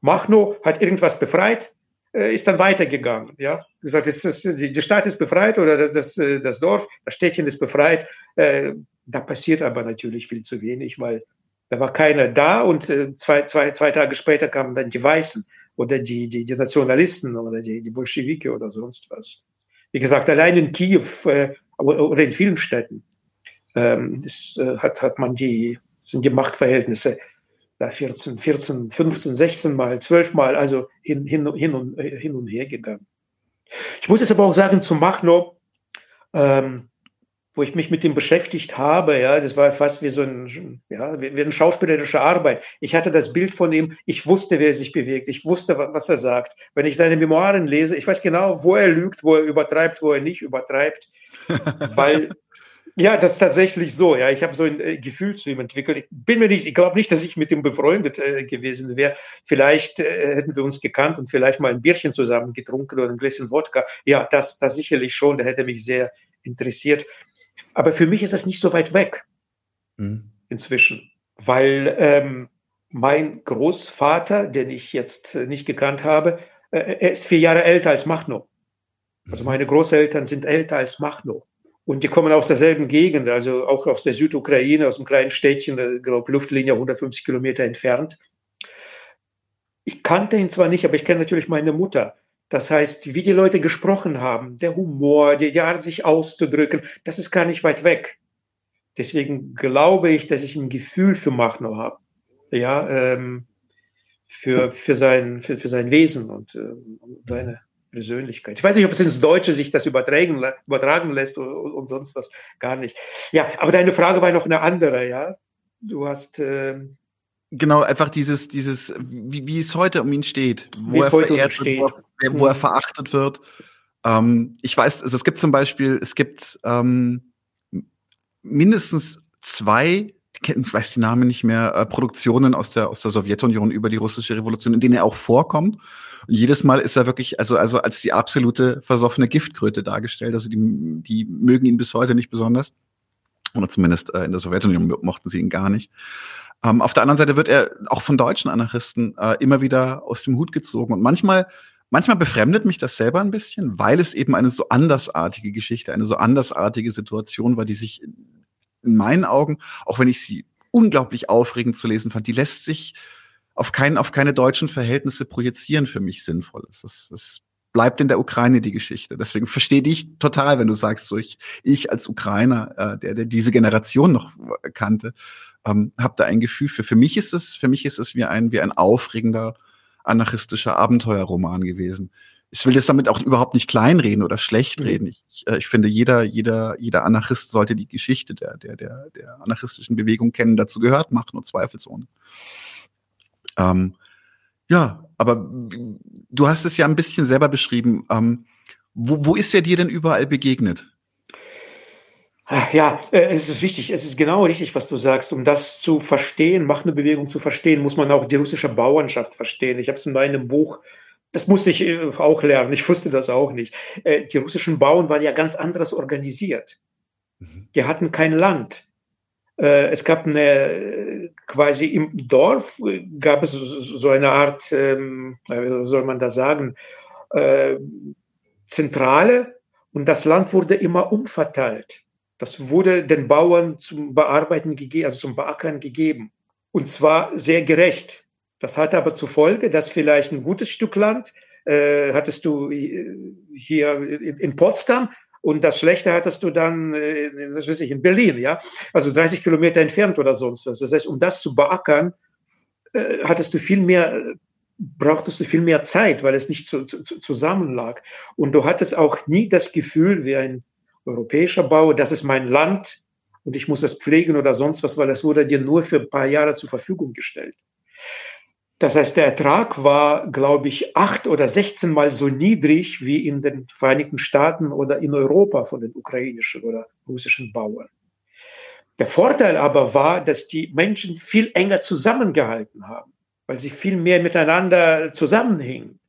Speaker 2: Machno hat irgendwas befreit, ist dann weitergegangen. Ja, gesagt, das ist, die Stadt ist befreit oder das, das, äh, das Dorf, das Städtchen ist befreit. Äh, da passiert aber natürlich viel zu wenig, weil da war keiner da und zwei, zwei, zwei Tage später kamen dann die Weißen oder die, die, die Nationalisten oder die, die Bolschewiki oder sonst was. Wie gesagt, allein in Kiew oder in vielen Städten ähm, das, hat, hat man die, sind die Machtverhältnisse da 14, 14, 15, 16 Mal, 12 Mal, also hin, hin, hin, und, hin und her gegangen. Ich muss jetzt aber auch sagen, zu Machno, ähm, wo ich mich mit ihm beschäftigt habe, ja, das war fast wie so ein, ja, wie eine schauspielerische Arbeit. Ich hatte das Bild von ihm, ich wusste, wer sich bewegt, ich wusste, was er sagt. Wenn ich seine Memoiren lese, ich weiß genau, wo er lügt, wo er übertreibt, wo er nicht übertreibt, *laughs* weil ja, das ist tatsächlich so. Ja, ich habe so ein äh, Gefühl zu ihm entwickelt. Ich bin mir nicht, ich glaube nicht, dass ich mit ihm befreundet äh, gewesen wäre. Vielleicht äh, hätten wir uns gekannt und vielleicht mal ein Bierchen zusammen getrunken oder ein Gläschen Wodka. Ja, das, das sicherlich schon. Der hätte mich sehr interessiert. Aber für mich ist das nicht so weit weg mhm. inzwischen, weil ähm, mein Großvater, den ich jetzt äh, nicht gekannt habe, äh, er ist vier Jahre älter als Machno. Also mhm. meine Großeltern sind älter als Machno. Und die kommen aus derselben Gegend, also auch aus der Südukraine, aus einem kleinen Städtchen, ich glaube Luftlinie 150 Kilometer entfernt. Ich kannte ihn zwar nicht, aber ich kenne natürlich meine Mutter. Das heißt, wie die Leute gesprochen haben, der Humor, die, die Art, sich auszudrücken, das ist gar nicht weit weg. Deswegen glaube ich, dass ich ein Gefühl für Machno habe. Ja, ähm, für, für, sein, für, für sein Wesen und äh, seine, Persönlichkeit. Ich weiß nicht, ob es ins Deutsche sich das übertragen, übertragen lässt und, und, sonst was. Gar nicht. Ja, aber deine Frage war noch eine andere, ja. Du hast. Ähm,
Speaker 1: genau, einfach dieses, dieses, wie, wie es heute um ihn steht, wo er verehrt wird, wo, er, wo er mhm. verachtet wird. Ähm, ich weiß, also es gibt zum Beispiel, es gibt ähm, mindestens zwei ich weiß die Namen nicht mehr, äh, Produktionen aus der, aus der Sowjetunion über die russische Revolution, in denen er auch vorkommt. Und jedes Mal ist er wirklich, also, also als die absolute versoffene Giftkröte dargestellt. Also die, die mögen ihn bis heute nicht besonders. Oder zumindest äh, in der Sowjetunion mochten sie ihn gar nicht. Ähm, auf der anderen Seite wird er auch von deutschen Anarchisten äh, immer wieder aus dem Hut gezogen. Und manchmal, manchmal befremdet mich das selber ein bisschen, weil es eben eine so andersartige Geschichte, eine so andersartige Situation war, die sich in meinen Augen, auch wenn ich sie unglaublich aufregend zu lesen fand, die lässt sich auf, kein, auf keine deutschen Verhältnisse projizieren für mich sinnvoll. Es, es, bleibt in der Ukraine die Geschichte. Deswegen verstehe dich total, wenn du sagst, so ich, ich als Ukrainer, äh, der, der diese Generation noch kannte, ähm, habe da ein Gefühl für. Für mich ist es, für mich ist es wie ein, wie ein aufregender anarchistischer Abenteuerroman gewesen. Ich will jetzt damit auch überhaupt nicht kleinreden oder schlecht mhm. reden. Ich, äh, ich finde, jeder, jeder, jeder Anarchist sollte die Geschichte der, der, der, der anarchistischen Bewegung kennen. Dazu gehört machen und zweifelsohne. Ähm, ja, aber du hast es ja ein bisschen selber beschrieben. Ähm, wo, wo ist er dir denn überall begegnet?
Speaker 2: Ja, äh, es ist wichtig, es ist genau richtig, was du sagst. Um das zu verstehen, Bewegung zu verstehen, muss man auch die russische Bauernschaft verstehen. Ich habe es in meinem Buch, das musste ich äh, auch lernen, ich wusste das auch nicht. Äh, die russischen Bauern waren ja ganz anderes organisiert. Mhm. Die hatten kein Land. Es gab eine, quasi im Dorf gab es so eine Art, ähm, wie soll man das sagen, Zentrale und das Land wurde immer umverteilt. Das wurde den Bauern zum Bearbeiten gegeben, also zum Beackern gegeben. Und zwar sehr gerecht. Das hatte aber zur Folge, dass vielleicht ein gutes Stück Land äh, hattest du hier in Potsdam und das Schlechte hattest du dann, äh, das weiß ich, in Berlin, ja, also 30 Kilometer entfernt oder sonst was. Das heißt, um das zu beackern, äh, hattest du viel mehr, brauchtest du viel mehr Zeit, weil es nicht zu, zu, zusammen lag. Und du hattest auch nie das Gefühl, wie ein europäischer Bau, das ist mein Land und ich muss das pflegen oder sonst was, weil das wurde dir nur für ein paar Jahre zur Verfügung gestellt. Das heißt, der Ertrag war, glaube ich, acht oder 16 Mal so niedrig wie in den Vereinigten Staaten oder in Europa von den ukrainischen oder russischen Bauern. Der Vorteil aber war, dass die Menschen viel enger zusammengehalten haben, weil sie viel mehr miteinander zusammenhingen.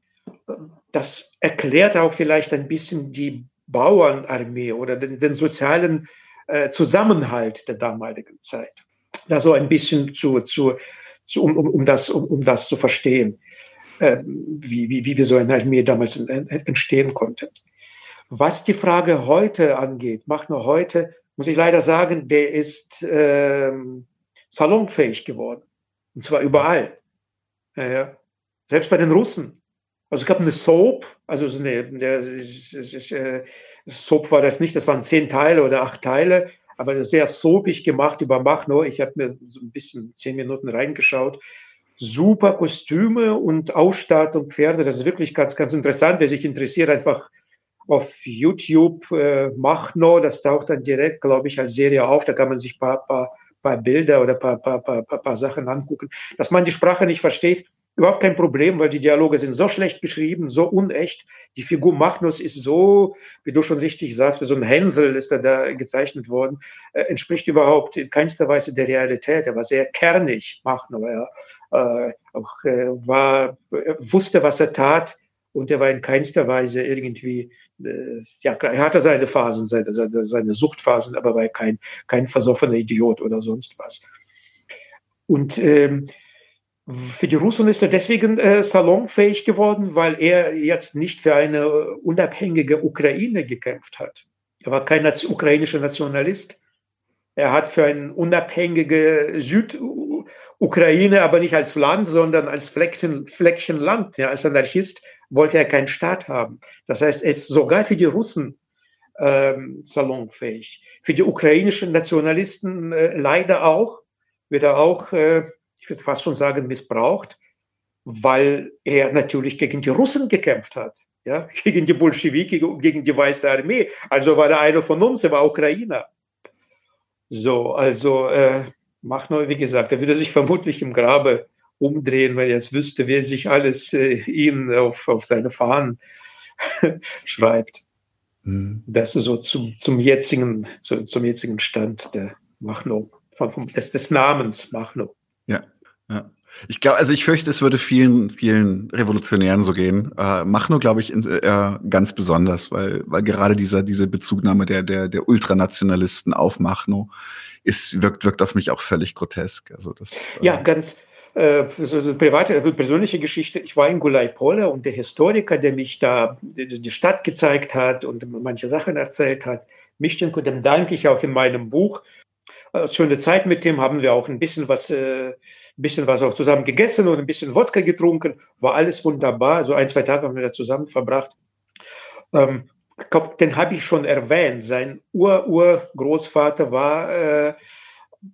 Speaker 2: Das erklärt auch vielleicht ein bisschen die Bauernarmee oder den, den sozialen äh, Zusammenhalt der damaligen Zeit. Da so ein bisschen zu, zu, zu um, um, um, das, um, um das zu verstehen, äh, wie, wie, wie so eine Armee damals entstehen konnte. Was die Frage heute angeht, macht nur heute, muss ich leider sagen, der ist äh, salonfähig geworden. Und zwar überall. Ja, selbst bei den Russen. Also es gab eine Soap, also so eine, der, äh, Soap war das nicht, das waren zehn Teile oder acht Teile, aber sehr soapig gemacht über Machno. Ich habe mir so ein bisschen zehn Minuten reingeschaut. Super Kostüme und Ausstattung, Pferde, das ist wirklich ganz, ganz interessant. Wer sich interessiert, einfach auf YouTube äh, Machno, das taucht dann direkt, glaube ich, als Serie auf. Da kann man sich ein paar, paar, paar Bilder oder ein paar, paar, paar, paar Sachen angucken. Dass man die Sprache nicht versteht, überhaupt kein Problem, weil die Dialoge sind so schlecht geschrieben, so unecht. Die Figur Magnus ist so, wie du schon richtig sagst, wie so ein Hänsel ist er da gezeichnet worden, äh, entspricht überhaupt in keinster Weise der Realität. Er war sehr kernig, Magnus. Ja. Äh, auch, äh, war, wusste, was er tat und er war in keinster Weise irgendwie, äh, ja, er hatte seine Phasen, seine, seine, seine Suchtphasen, aber war kein, kein versoffener Idiot oder sonst was. Und ähm, für die Russen ist er deswegen äh, salonfähig geworden, weil er jetzt nicht für eine unabhängige Ukraine gekämpft hat. Er war kein ukrainischer Nationalist. Er hat für eine unabhängige Südukraine, aber nicht als Land, sondern als Fleckchen, Fleckchen Land. Ja, als Anarchist wollte er keinen Staat haben. Das heißt, er ist sogar für die Russen ähm, salonfähig. Für die ukrainischen Nationalisten äh, leider auch, wird er auch äh, ich würde fast schon sagen, missbraucht, weil er natürlich gegen die Russen gekämpft hat, ja, *laughs* gegen die Bolschewiki, gegen die Weiße Armee. Also war er einer von uns, er war Ukrainer. So, also äh, mach nur, wie gesagt, er würde sich vermutlich im Grabe umdrehen, weil er jetzt wüsste, wer sich alles äh, ihm auf, auf seine Fahnen *laughs* schreibt. Mhm. Das ist so zum, zum jetzigen, zu, zum jetzigen Stand der Machno. von, von, des, des Namens Machno.
Speaker 1: Ja, Ich glaube, also ich fürchte, es würde vielen, vielen Revolutionären so gehen. Äh, Machno, glaube ich, in, äh, ganz besonders, weil, weil gerade dieser, diese Bezugnahme der, der, der Ultranationalisten auf Machno ist, wirkt, wirkt auf mich auch völlig grotesk. Also das,
Speaker 2: äh ja, ganz, äh, so, so private, persönliche Geschichte. Ich war in Gulai-Pola und der Historiker, der mich da die, die, Stadt gezeigt hat und manche Sachen erzählt hat, Mischchenko, dem danke ich auch in meinem Buch. Äh, schöne Zeit mit dem haben wir auch ein bisschen was, äh, ein bisschen was auch zusammen gegessen und ein bisschen Wodka getrunken. War alles wunderbar. So ein, zwei Tage haben wir da zusammen verbracht. Ähm, glaub, den habe ich schon erwähnt. Sein Ur-Urgroßvater war äh,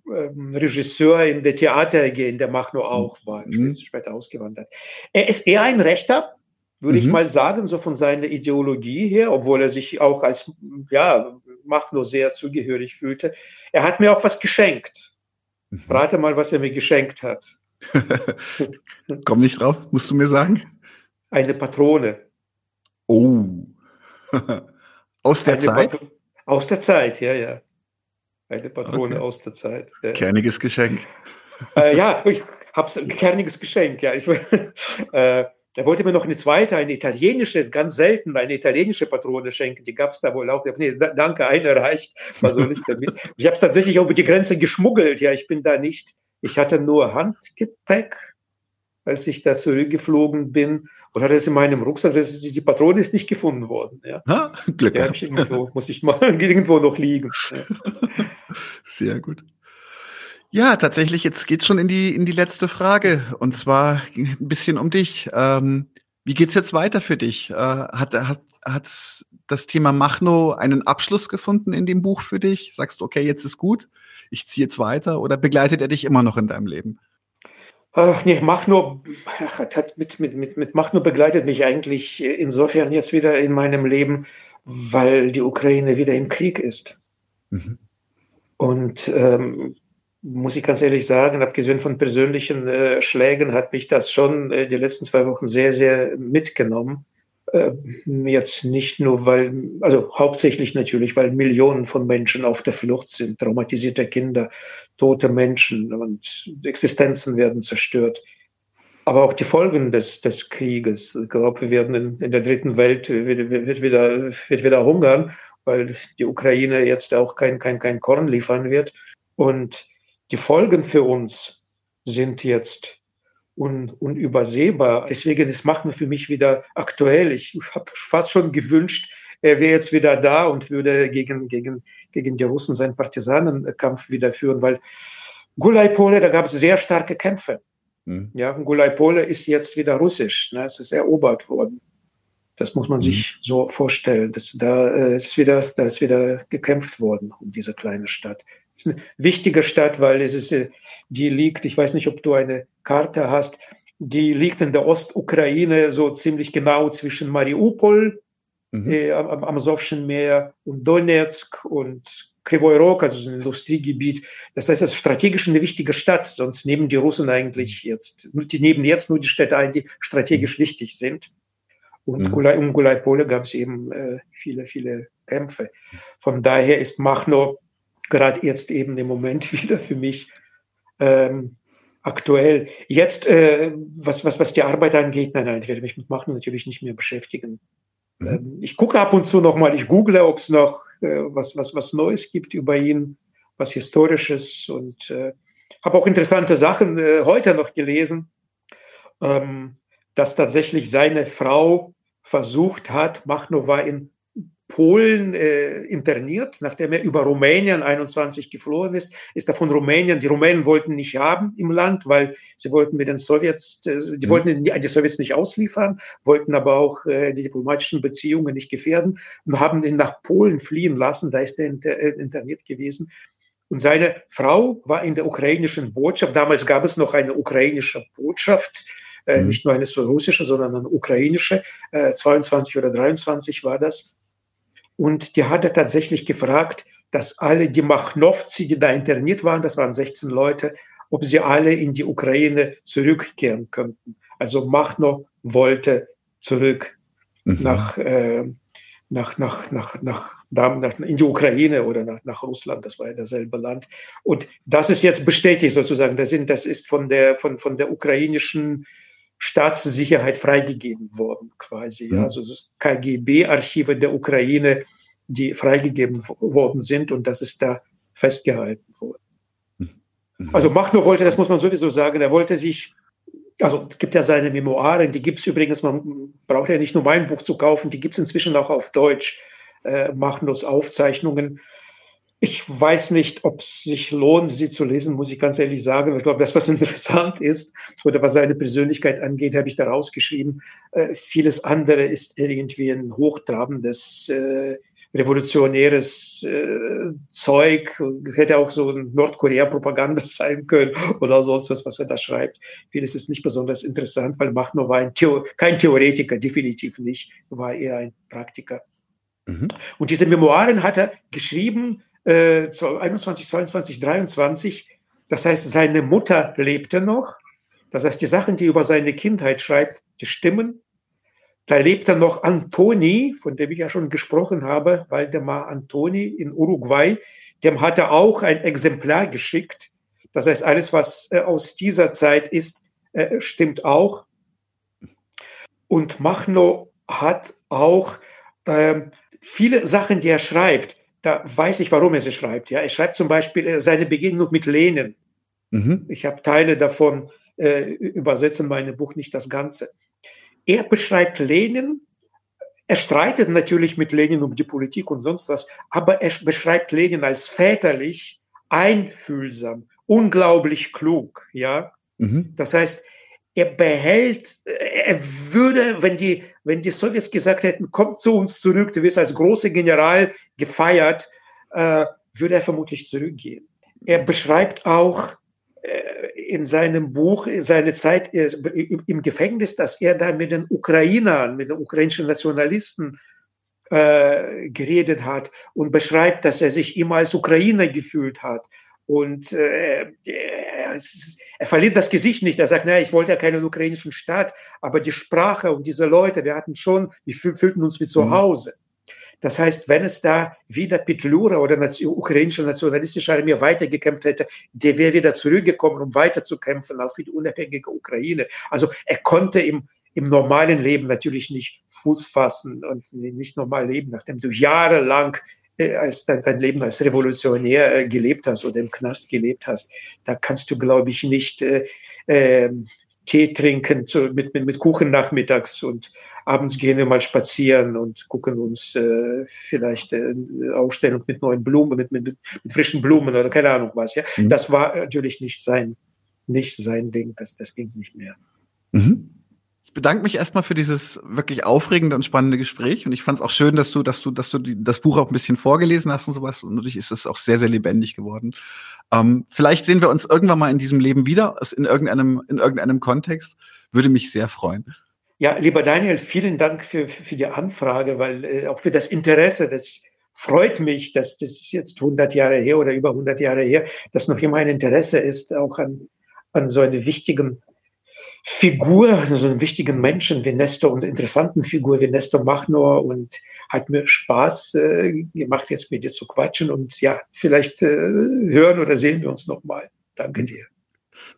Speaker 2: ähm, Regisseur in der Theater AG, in der Machno auch war, mhm. später ausgewandert. Er ist eher ein Rechter, würde mhm. ich mal sagen, so von seiner Ideologie her, obwohl er sich auch als ja, Machno sehr zugehörig fühlte. Er hat mir auch was geschenkt. Mhm. Rate mal, was er mir geschenkt hat. *laughs*
Speaker 1: Komm nicht drauf, musst du mir sagen?
Speaker 2: Eine Patrone.
Speaker 1: Oh. *laughs* Aus der Eine Zeit? Pat
Speaker 2: aus der Zeit, ja, ja. Eine Patrone okay. aus der Zeit.
Speaker 1: Ja. Kerniges Geschenk.
Speaker 2: Äh, ja, ich habe ein kerniges Geschenk, ja. Ich, *laughs* äh, er wollte mir noch eine zweite, eine italienische, ganz selten, eine italienische Patrone schenken. Die gab es da wohl auch. Nee, danke, eine reicht. Was soll ich damit? *laughs* Ich habe es tatsächlich über die Grenze geschmuggelt. Ja, ich bin da nicht. Ich hatte nur Handgepäck, als ich da zurückgeflogen bin und hatte es in meinem Rucksack. Das die Patrone ist nicht gefunden worden. Ja,
Speaker 1: ha, Glück
Speaker 2: ja, ich irgendwo, muss ich mal *laughs* irgendwo noch liegen. Ja. *laughs*
Speaker 1: Sehr gut. Ja, tatsächlich, jetzt geht schon in die, in die letzte Frage. Und zwar ein bisschen um dich. Ähm, wie geht's jetzt weiter für dich? Äh, hat, hat, hat das Thema Machno einen Abschluss gefunden in dem Buch für dich? Sagst du, okay, jetzt ist gut, ich ziehe jetzt weiter oder begleitet er dich immer noch in deinem Leben?
Speaker 2: Äh, nee, Machno hat mit, mit, mit, mit Machno begleitet mich eigentlich insofern jetzt wieder in meinem Leben, weil die Ukraine wieder im Krieg ist. Mhm. Und ähm, muss ich ganz ehrlich sagen, abgesehen von persönlichen äh, Schlägen, hat mich das schon äh, die letzten zwei Wochen sehr, sehr mitgenommen. Äh, jetzt nicht nur, weil, also hauptsächlich natürlich, weil Millionen von Menschen auf der Flucht sind, traumatisierte Kinder, tote Menschen und Existenzen werden zerstört. Aber auch die Folgen des, des Krieges. Ich glaube, wir werden in, in der dritten Welt wird, wird, wieder, wird wieder hungern, weil die Ukraine jetzt auch kein, kein, kein Korn liefern wird. Und die Folgen für uns sind jetzt un, unübersehbar. Deswegen ist Machen für mich wieder aktuell. Ich habe fast schon gewünscht, er wäre jetzt wieder da und würde gegen, gegen, gegen die Russen seinen Partisanenkampf wieder führen, weil Gulai-Pole, da gab es sehr starke Kämpfe. Mhm. Ja, Gulai-Pole ist jetzt wieder russisch. Ne? Es ist erobert worden. Das muss man mhm. sich so vorstellen. Das, da, äh, ist wieder, da ist wieder gekämpft worden um diese kleine Stadt ist eine wichtige Stadt, weil es ist, äh, die liegt, ich weiß nicht, ob du eine Karte hast, die liegt in der Ostukraine so ziemlich genau zwischen Mariupol mhm. äh, am, am Asowschen Meer und Donetsk und Krivoy Rog, also ein Industriegebiet. Das heißt, es ist strategisch eine wichtige Stadt, sonst nehmen die Russen eigentlich jetzt, die nehmen jetzt nur die Städte ein, die strategisch mhm. wichtig sind. Und mhm. um Gulaipole gab es eben äh, viele, viele Kämpfe. Von daher ist Machno gerade jetzt eben im Moment *laughs* wieder für mich ähm, aktuell. Jetzt, äh, was, was, was die Arbeit angeht, nein, nein, ich werde mich mit Machen natürlich nicht mehr beschäftigen. Mhm. Ähm, ich gucke ab und zu nochmal, ich google, ob es noch äh, was, was, was Neues gibt über ihn, was Historisches und äh, habe auch interessante Sachen äh, heute noch gelesen, ähm, dass tatsächlich seine Frau versucht hat, Machno war in Polen äh, interniert, nachdem er über Rumänien 21 geflohen ist, ist er von Rumänien, die Rumänen wollten nicht haben im Land, weil sie wollten mit den Sowjets, äh, die mhm. wollten die, die, Sowjets nicht ausliefern, wollten aber auch äh, die diplomatischen Beziehungen nicht gefährden und haben ihn nach Polen fliehen lassen, da ist er inter, äh, interniert gewesen. Und seine Frau war in der ukrainischen Botschaft, damals gab es noch eine ukrainische Botschaft, äh, mhm. nicht nur eine russische, sondern eine ukrainische, 22 äh, oder 23 war das und die hatte tatsächlich gefragt, dass alle die Machnowzi, die da interniert waren, das waren 16 Leute, ob sie alle in die Ukraine zurückkehren könnten. Also Machno wollte zurück mhm. nach, äh, nach, nach, nach, nach in die Ukraine oder nach, nach Russland, das war ja dasselbe Land. Und das ist jetzt bestätigt sozusagen. Das, sind, das ist von der, von, von der ukrainischen Staatssicherheit freigegeben worden, quasi. Ja. Also das KGB-Archive der Ukraine, die freigegeben worden sind und das ist da festgehalten worden. Mhm. Also Machno wollte, das muss man sowieso sagen, er wollte sich also es gibt ja seine Memoiren, die gibt es übrigens, man braucht ja nicht nur mein Buch zu kaufen, die gibt es inzwischen auch auf Deutsch äh, Machnus Aufzeichnungen. Ich weiß nicht, ob es sich lohnt, sie zu lesen, muss ich ganz ehrlich sagen. Ich glaube, das, was *laughs* interessant ist, oder was seine Persönlichkeit angeht, habe ich da rausgeschrieben. Äh, vieles andere ist irgendwie ein hochtrabendes, äh, revolutionäres äh, Zeug. Hätte auch so ein Nordkorea-Propaganda *laughs* sein können oder sonst was, was er da schreibt. Vieles ist nicht besonders interessant, weil Machno war ein Theo kein Theoretiker, definitiv nicht, war eher ein Praktiker. Mhm. Und diese Memoiren hat er geschrieben, äh, 21, 22, 23. Das heißt, seine Mutter lebte noch. Das heißt, die Sachen, die über seine Kindheit schreibt, die stimmen. Da lebte noch Antoni, von dem ich ja schon gesprochen habe, Waldemar Antoni in Uruguay. Dem hat er auch ein Exemplar geschickt. Das heißt, alles, was äh, aus dieser Zeit ist, äh, stimmt auch. Und Machno hat auch ähm, viele Sachen, die er schreibt, da weiß ich, warum er sie schreibt. Ja, er schreibt zum Beispiel äh, seine Begegnung mit Lenin. Mhm. Ich habe Teile davon äh, übersetzt in meinem Buch, nicht das Ganze. Er beschreibt Lenin. Er streitet natürlich mit Lenin um die Politik und sonst was, aber er beschreibt Lenin als väterlich, einfühlsam, unglaublich klug. Ja, mhm. das heißt, er behält, er würde, wenn die, wenn die Sowjets gesagt hätten, kommt zu uns zurück, du wirst als großer General gefeiert, äh, würde er vermutlich zurückgehen. Er beschreibt auch äh, in seinem Buch seine Zeit äh, im Gefängnis, dass er da mit den Ukrainern, mit den ukrainischen Nationalisten äh, geredet hat und beschreibt, dass er sich immer als Ukrainer gefühlt hat und äh, er, er, verliert das Gesicht nicht. Er sagt, naja, ich wollte ja keinen ukrainischen Staat, aber die Sprache und diese Leute, wir hatten schon, wir fühlten uns wie zu mhm. Hause. Das heißt, wenn es da wieder Petlura oder Nation, ukrainische nationalistische Armee weitergekämpft hätte, der wäre wieder zurückgekommen, um weiterzukämpfen, auch für die unabhängige Ukraine. Also er konnte im, im normalen Leben natürlich nicht Fuß fassen und nicht normal leben, nachdem du jahrelang als dein, dein, Leben als Revolutionär äh, gelebt hast oder im Knast gelebt hast, da kannst du, glaube ich, nicht äh, äh, Tee trinken zu, mit, mit, mit Kuchen nachmittags und abends gehen wir mal spazieren und gucken uns äh, vielleicht äh, eine Ausstellung mit neuen Blumen, mit, mit, mit frischen Blumen oder keine Ahnung was. Ja, mhm. das war natürlich nicht sein, nicht sein Ding. Das, das ging nicht mehr.
Speaker 1: Mhm. Ich bedanke mich erstmal für dieses wirklich aufregende und spannende Gespräch. Und ich fand es auch schön, dass du, dass du, dass du die, das Buch auch ein bisschen vorgelesen hast und sowas. Und natürlich ist es auch sehr, sehr lebendig geworden. Ähm, vielleicht sehen wir uns irgendwann mal in diesem Leben wieder, in irgendeinem, in irgendeinem Kontext. Würde mich sehr freuen.
Speaker 2: Ja, lieber Daniel, vielen Dank für, für die Anfrage, weil äh, auch für das Interesse, das freut mich, dass das ist jetzt 100 Jahre her oder über 100 Jahre her, dass noch immer ein Interesse ist, auch an, an so einem wichtigen Figur, so einen wichtigen Menschen wie Nestor und interessanten Figur wie Nestor Machnor und hat mir Spaß äh, gemacht, jetzt mit dir zu quatschen und ja, vielleicht äh, hören oder sehen wir uns nochmal. Danke dir.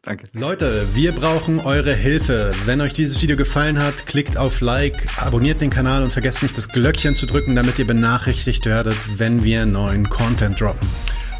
Speaker 3: Danke. Leute, wir brauchen eure Hilfe. Wenn euch dieses Video gefallen hat, klickt auf Like, abonniert den Kanal und vergesst nicht das Glöckchen zu drücken, damit ihr benachrichtigt werdet, wenn wir neuen Content droppen.